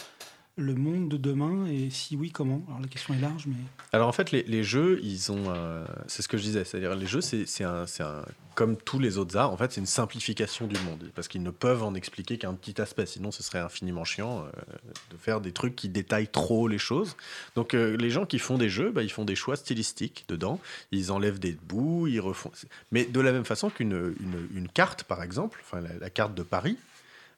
le monde de demain Et si oui, comment? Alors la question est large, mais Alors en fait, les, les jeux, ils ont. euh, c'est ce que je disais, c'est-à-dire les jeux, c'est un, un- comme tous les autres arts, en fait, c'est une simplification du monde, parce qu'ils ne peuvent en expliquer qu'un petit aspect, sinon ce serait infiniment chiant euh, de faire des trucs qui détaillent trop les choses. Donc euh, les gens qui font des jeux, bah, ils font des choix stylistiques dedans, ils enlèvent des bouts, ils refont. Mais de la même façon qu'une une, carte, par exemple, enfin la carte de Paris.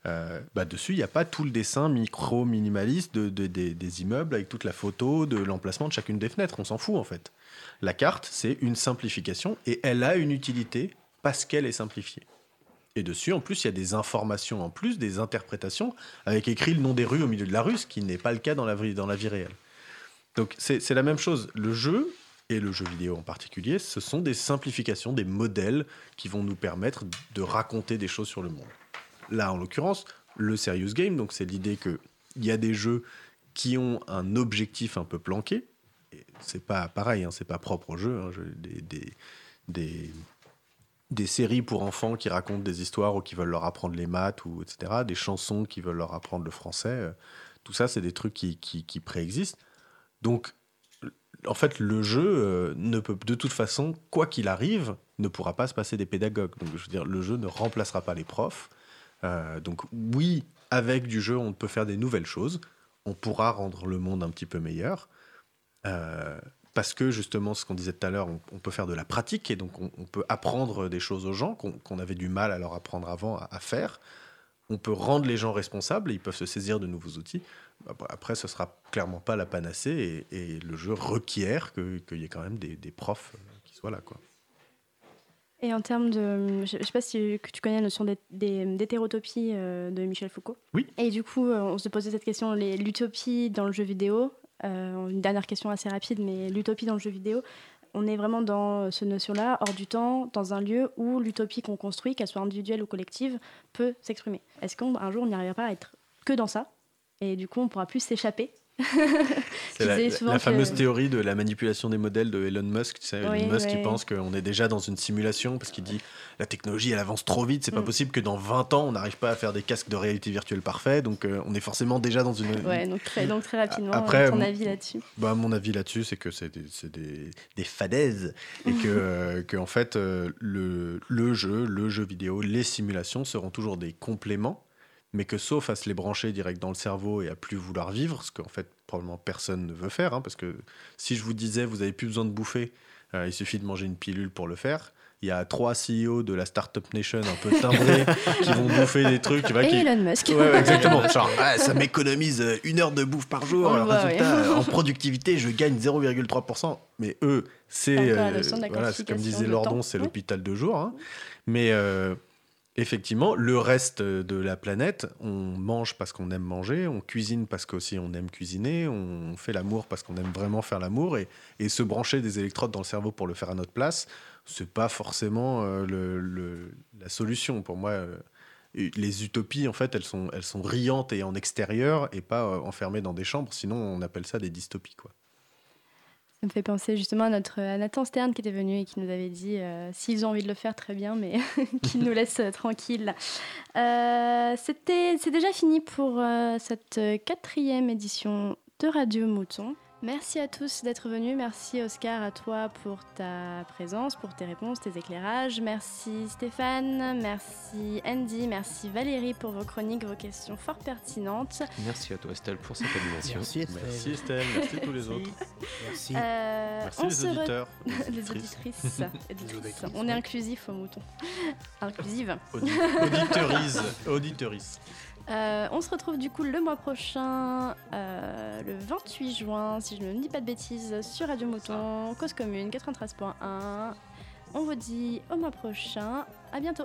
Euh, bah dessus, il n'y a pas tout le dessin micro-minimaliste de, de- des, immeubles avec toute la photo de l'emplacement de chacune des fenêtres. On s'en fout en fait. La carte, c'est une simplification et elle a une utilité parce qu'elle est simplifiée. Et dessus, en plus, il y a des informations en plus, des interprétations, avec écrit le nom des rues au milieu de la rue, ce qui n'est pas le cas dans la vie, dans la vie réelle. Donc c'est la même chose. Le jeu, et le jeu vidéo en particulier, ce sont des simplifications, des modèles qui vont nous permettre de raconter des choses sur le monde. Là, en l'occurrence, le serious game, donc c'est l'idée qu'il y a des jeux qui ont un objectif un peu planqué. C'est pas pareil, hein, c'est pas propre au jeu. hein, des, des, des, des séries pour enfants qui racontent des histoires ou qui veulent leur apprendre les maths, ou etc. Des chansons qui veulent leur apprendre le français. euh, Tout ça, c'est des trucs qui, qui, qui préexistent. Donc, en fait, le jeu euh, ne peut, de toute façon, quoi qu'il arrive, ne pourra pas se passer des pédagogues. Donc, je veux dire, le jeu ne remplacera pas les profs. Euh, donc, oui, avec du jeu, on peut faire des nouvelles choses. On pourra rendre le monde un petit peu meilleur. Euh, parce que justement, ce qu'on disait tout à l'heure, on, peut faire de la pratique et donc on, peut apprendre des choses aux gens qu'on avait du mal à leur apprendre avant à, faire. On peut rendre les gens responsables et ils peuvent se saisir de nouveaux outils. Après- ce sera clairement pas la panacée et, le jeu requiert qu'il y ait quand même des, des profs qui soient là. Quoi. Et en termes de. Je ne sais pas si tu connais la notion d'hé- d'hé- d'hétérotopie euh, de Michel Foucault. Oui. Et du coup, euh, on se posait cette question l'utopie dans le jeu vidéo. euh, une dernière question assez rapide, mais l'utopie dans le jeu vidéo. on est vraiment dans ce notion-là, hors du temps, dans un lieu où l'utopie qu'on construit, qu'elle soit individuelle ou collective, peut s'exprimer. Est-ce qu'un jour on n'y arrivera pas à être que dans ça? Et du coup, on pourra plus s'échapper C'est la, que- fameuse théorie de la manipulation des modèles de Elon Musk. Tu sais, Elon Oui, Musk qui pense qu'on est déjà dans une simulation parce qu'il dit la technologie elle avance trop vite, c'est pas Mm. possible que dans 20 ans on n'arrive pas à faire des casques de réalité virtuelle parfaits, donc euh, on est forcément déjà dans une. Ouais, donc très, donc très rapidement, Après, ton mon- avis là-dessus Bah, mon avis là-dessus, c'est que c'est des, c'est des, des fadaises et que, euh, que en fait, euh, le, le jeu, le jeu vidéo, les simulations seront toujours des compléments, mais que sauf à se les brancher direct dans le cerveau et à plus vouloir vivre, ce qu'en fait probablement personne ne veut faire, hein, parce que si je vous disais vous avez plus besoin de bouffer, euh, il suffit de manger une pilule pour le faire. Il y a trois CEO de la Startup Nation un peu timbrés qui vont bouffer des trucs. Tu vois, Et qui... Elon Musk. Ouais, ouais, exactement. Genre, ah, ça m'économise euh, une heure de bouffe par jour. Alors, résultat, euh, en productivité, je gagne 0,3%. Mais eux, c'est. Euh, voilà, c'est comme disait Lordon, c'est l'hôpital de jour. hein. Mais euh, effectivement, le reste de la planète, on mange parce qu'on aime manger, on cuisine parce qu'aussi on aime cuisiner, on fait l'amour parce qu'on aime vraiment faire l'amour. Et, se brancher des électrodes dans le cerveau pour le faire à notre place, c'est pas forcément euh, la solution. Pour moi, euh, les utopies, en fait, elles sont, elles sont riantes et en extérieur et pas euh, enfermées dans des chambres. Sinon, on appelle ça des dystopies. Quoi. Ça me fait penser justement à notre à Nathan Stern qui était venu et qui nous avait dit euh, s'ils ont envie de le faire, très bien, mais qu'ils nous laissent euh, tranquilles. Euh, C'était c'est déjà fini pour euh, cette quatrième édition de Radio Mouton. Merci à tous d'être venus. Merci Oscar à toi pour ta présence, pour tes réponses, tes éclairages. Merci Stéphane, merci Andy, merci Valérie pour vos chroniques, vos questions fort pertinentes. Merci à toi Estelle pour cette animation. Merci Estelle. Merci Estelle, merci tous les autres. Merci. Euh, Merci on les se re- auditeurs. les auditrices. Auditrices. On est inclusif au mouton. Inclusive. Audi- Auditeurise. Euh, on se retrouve du coup le mois prochain, euh, le 28 juin, si je ne dis pas de bêtises, sur Radio Mouton, Cause Commune 93.1. On vous dit au mois prochain. À bientôt.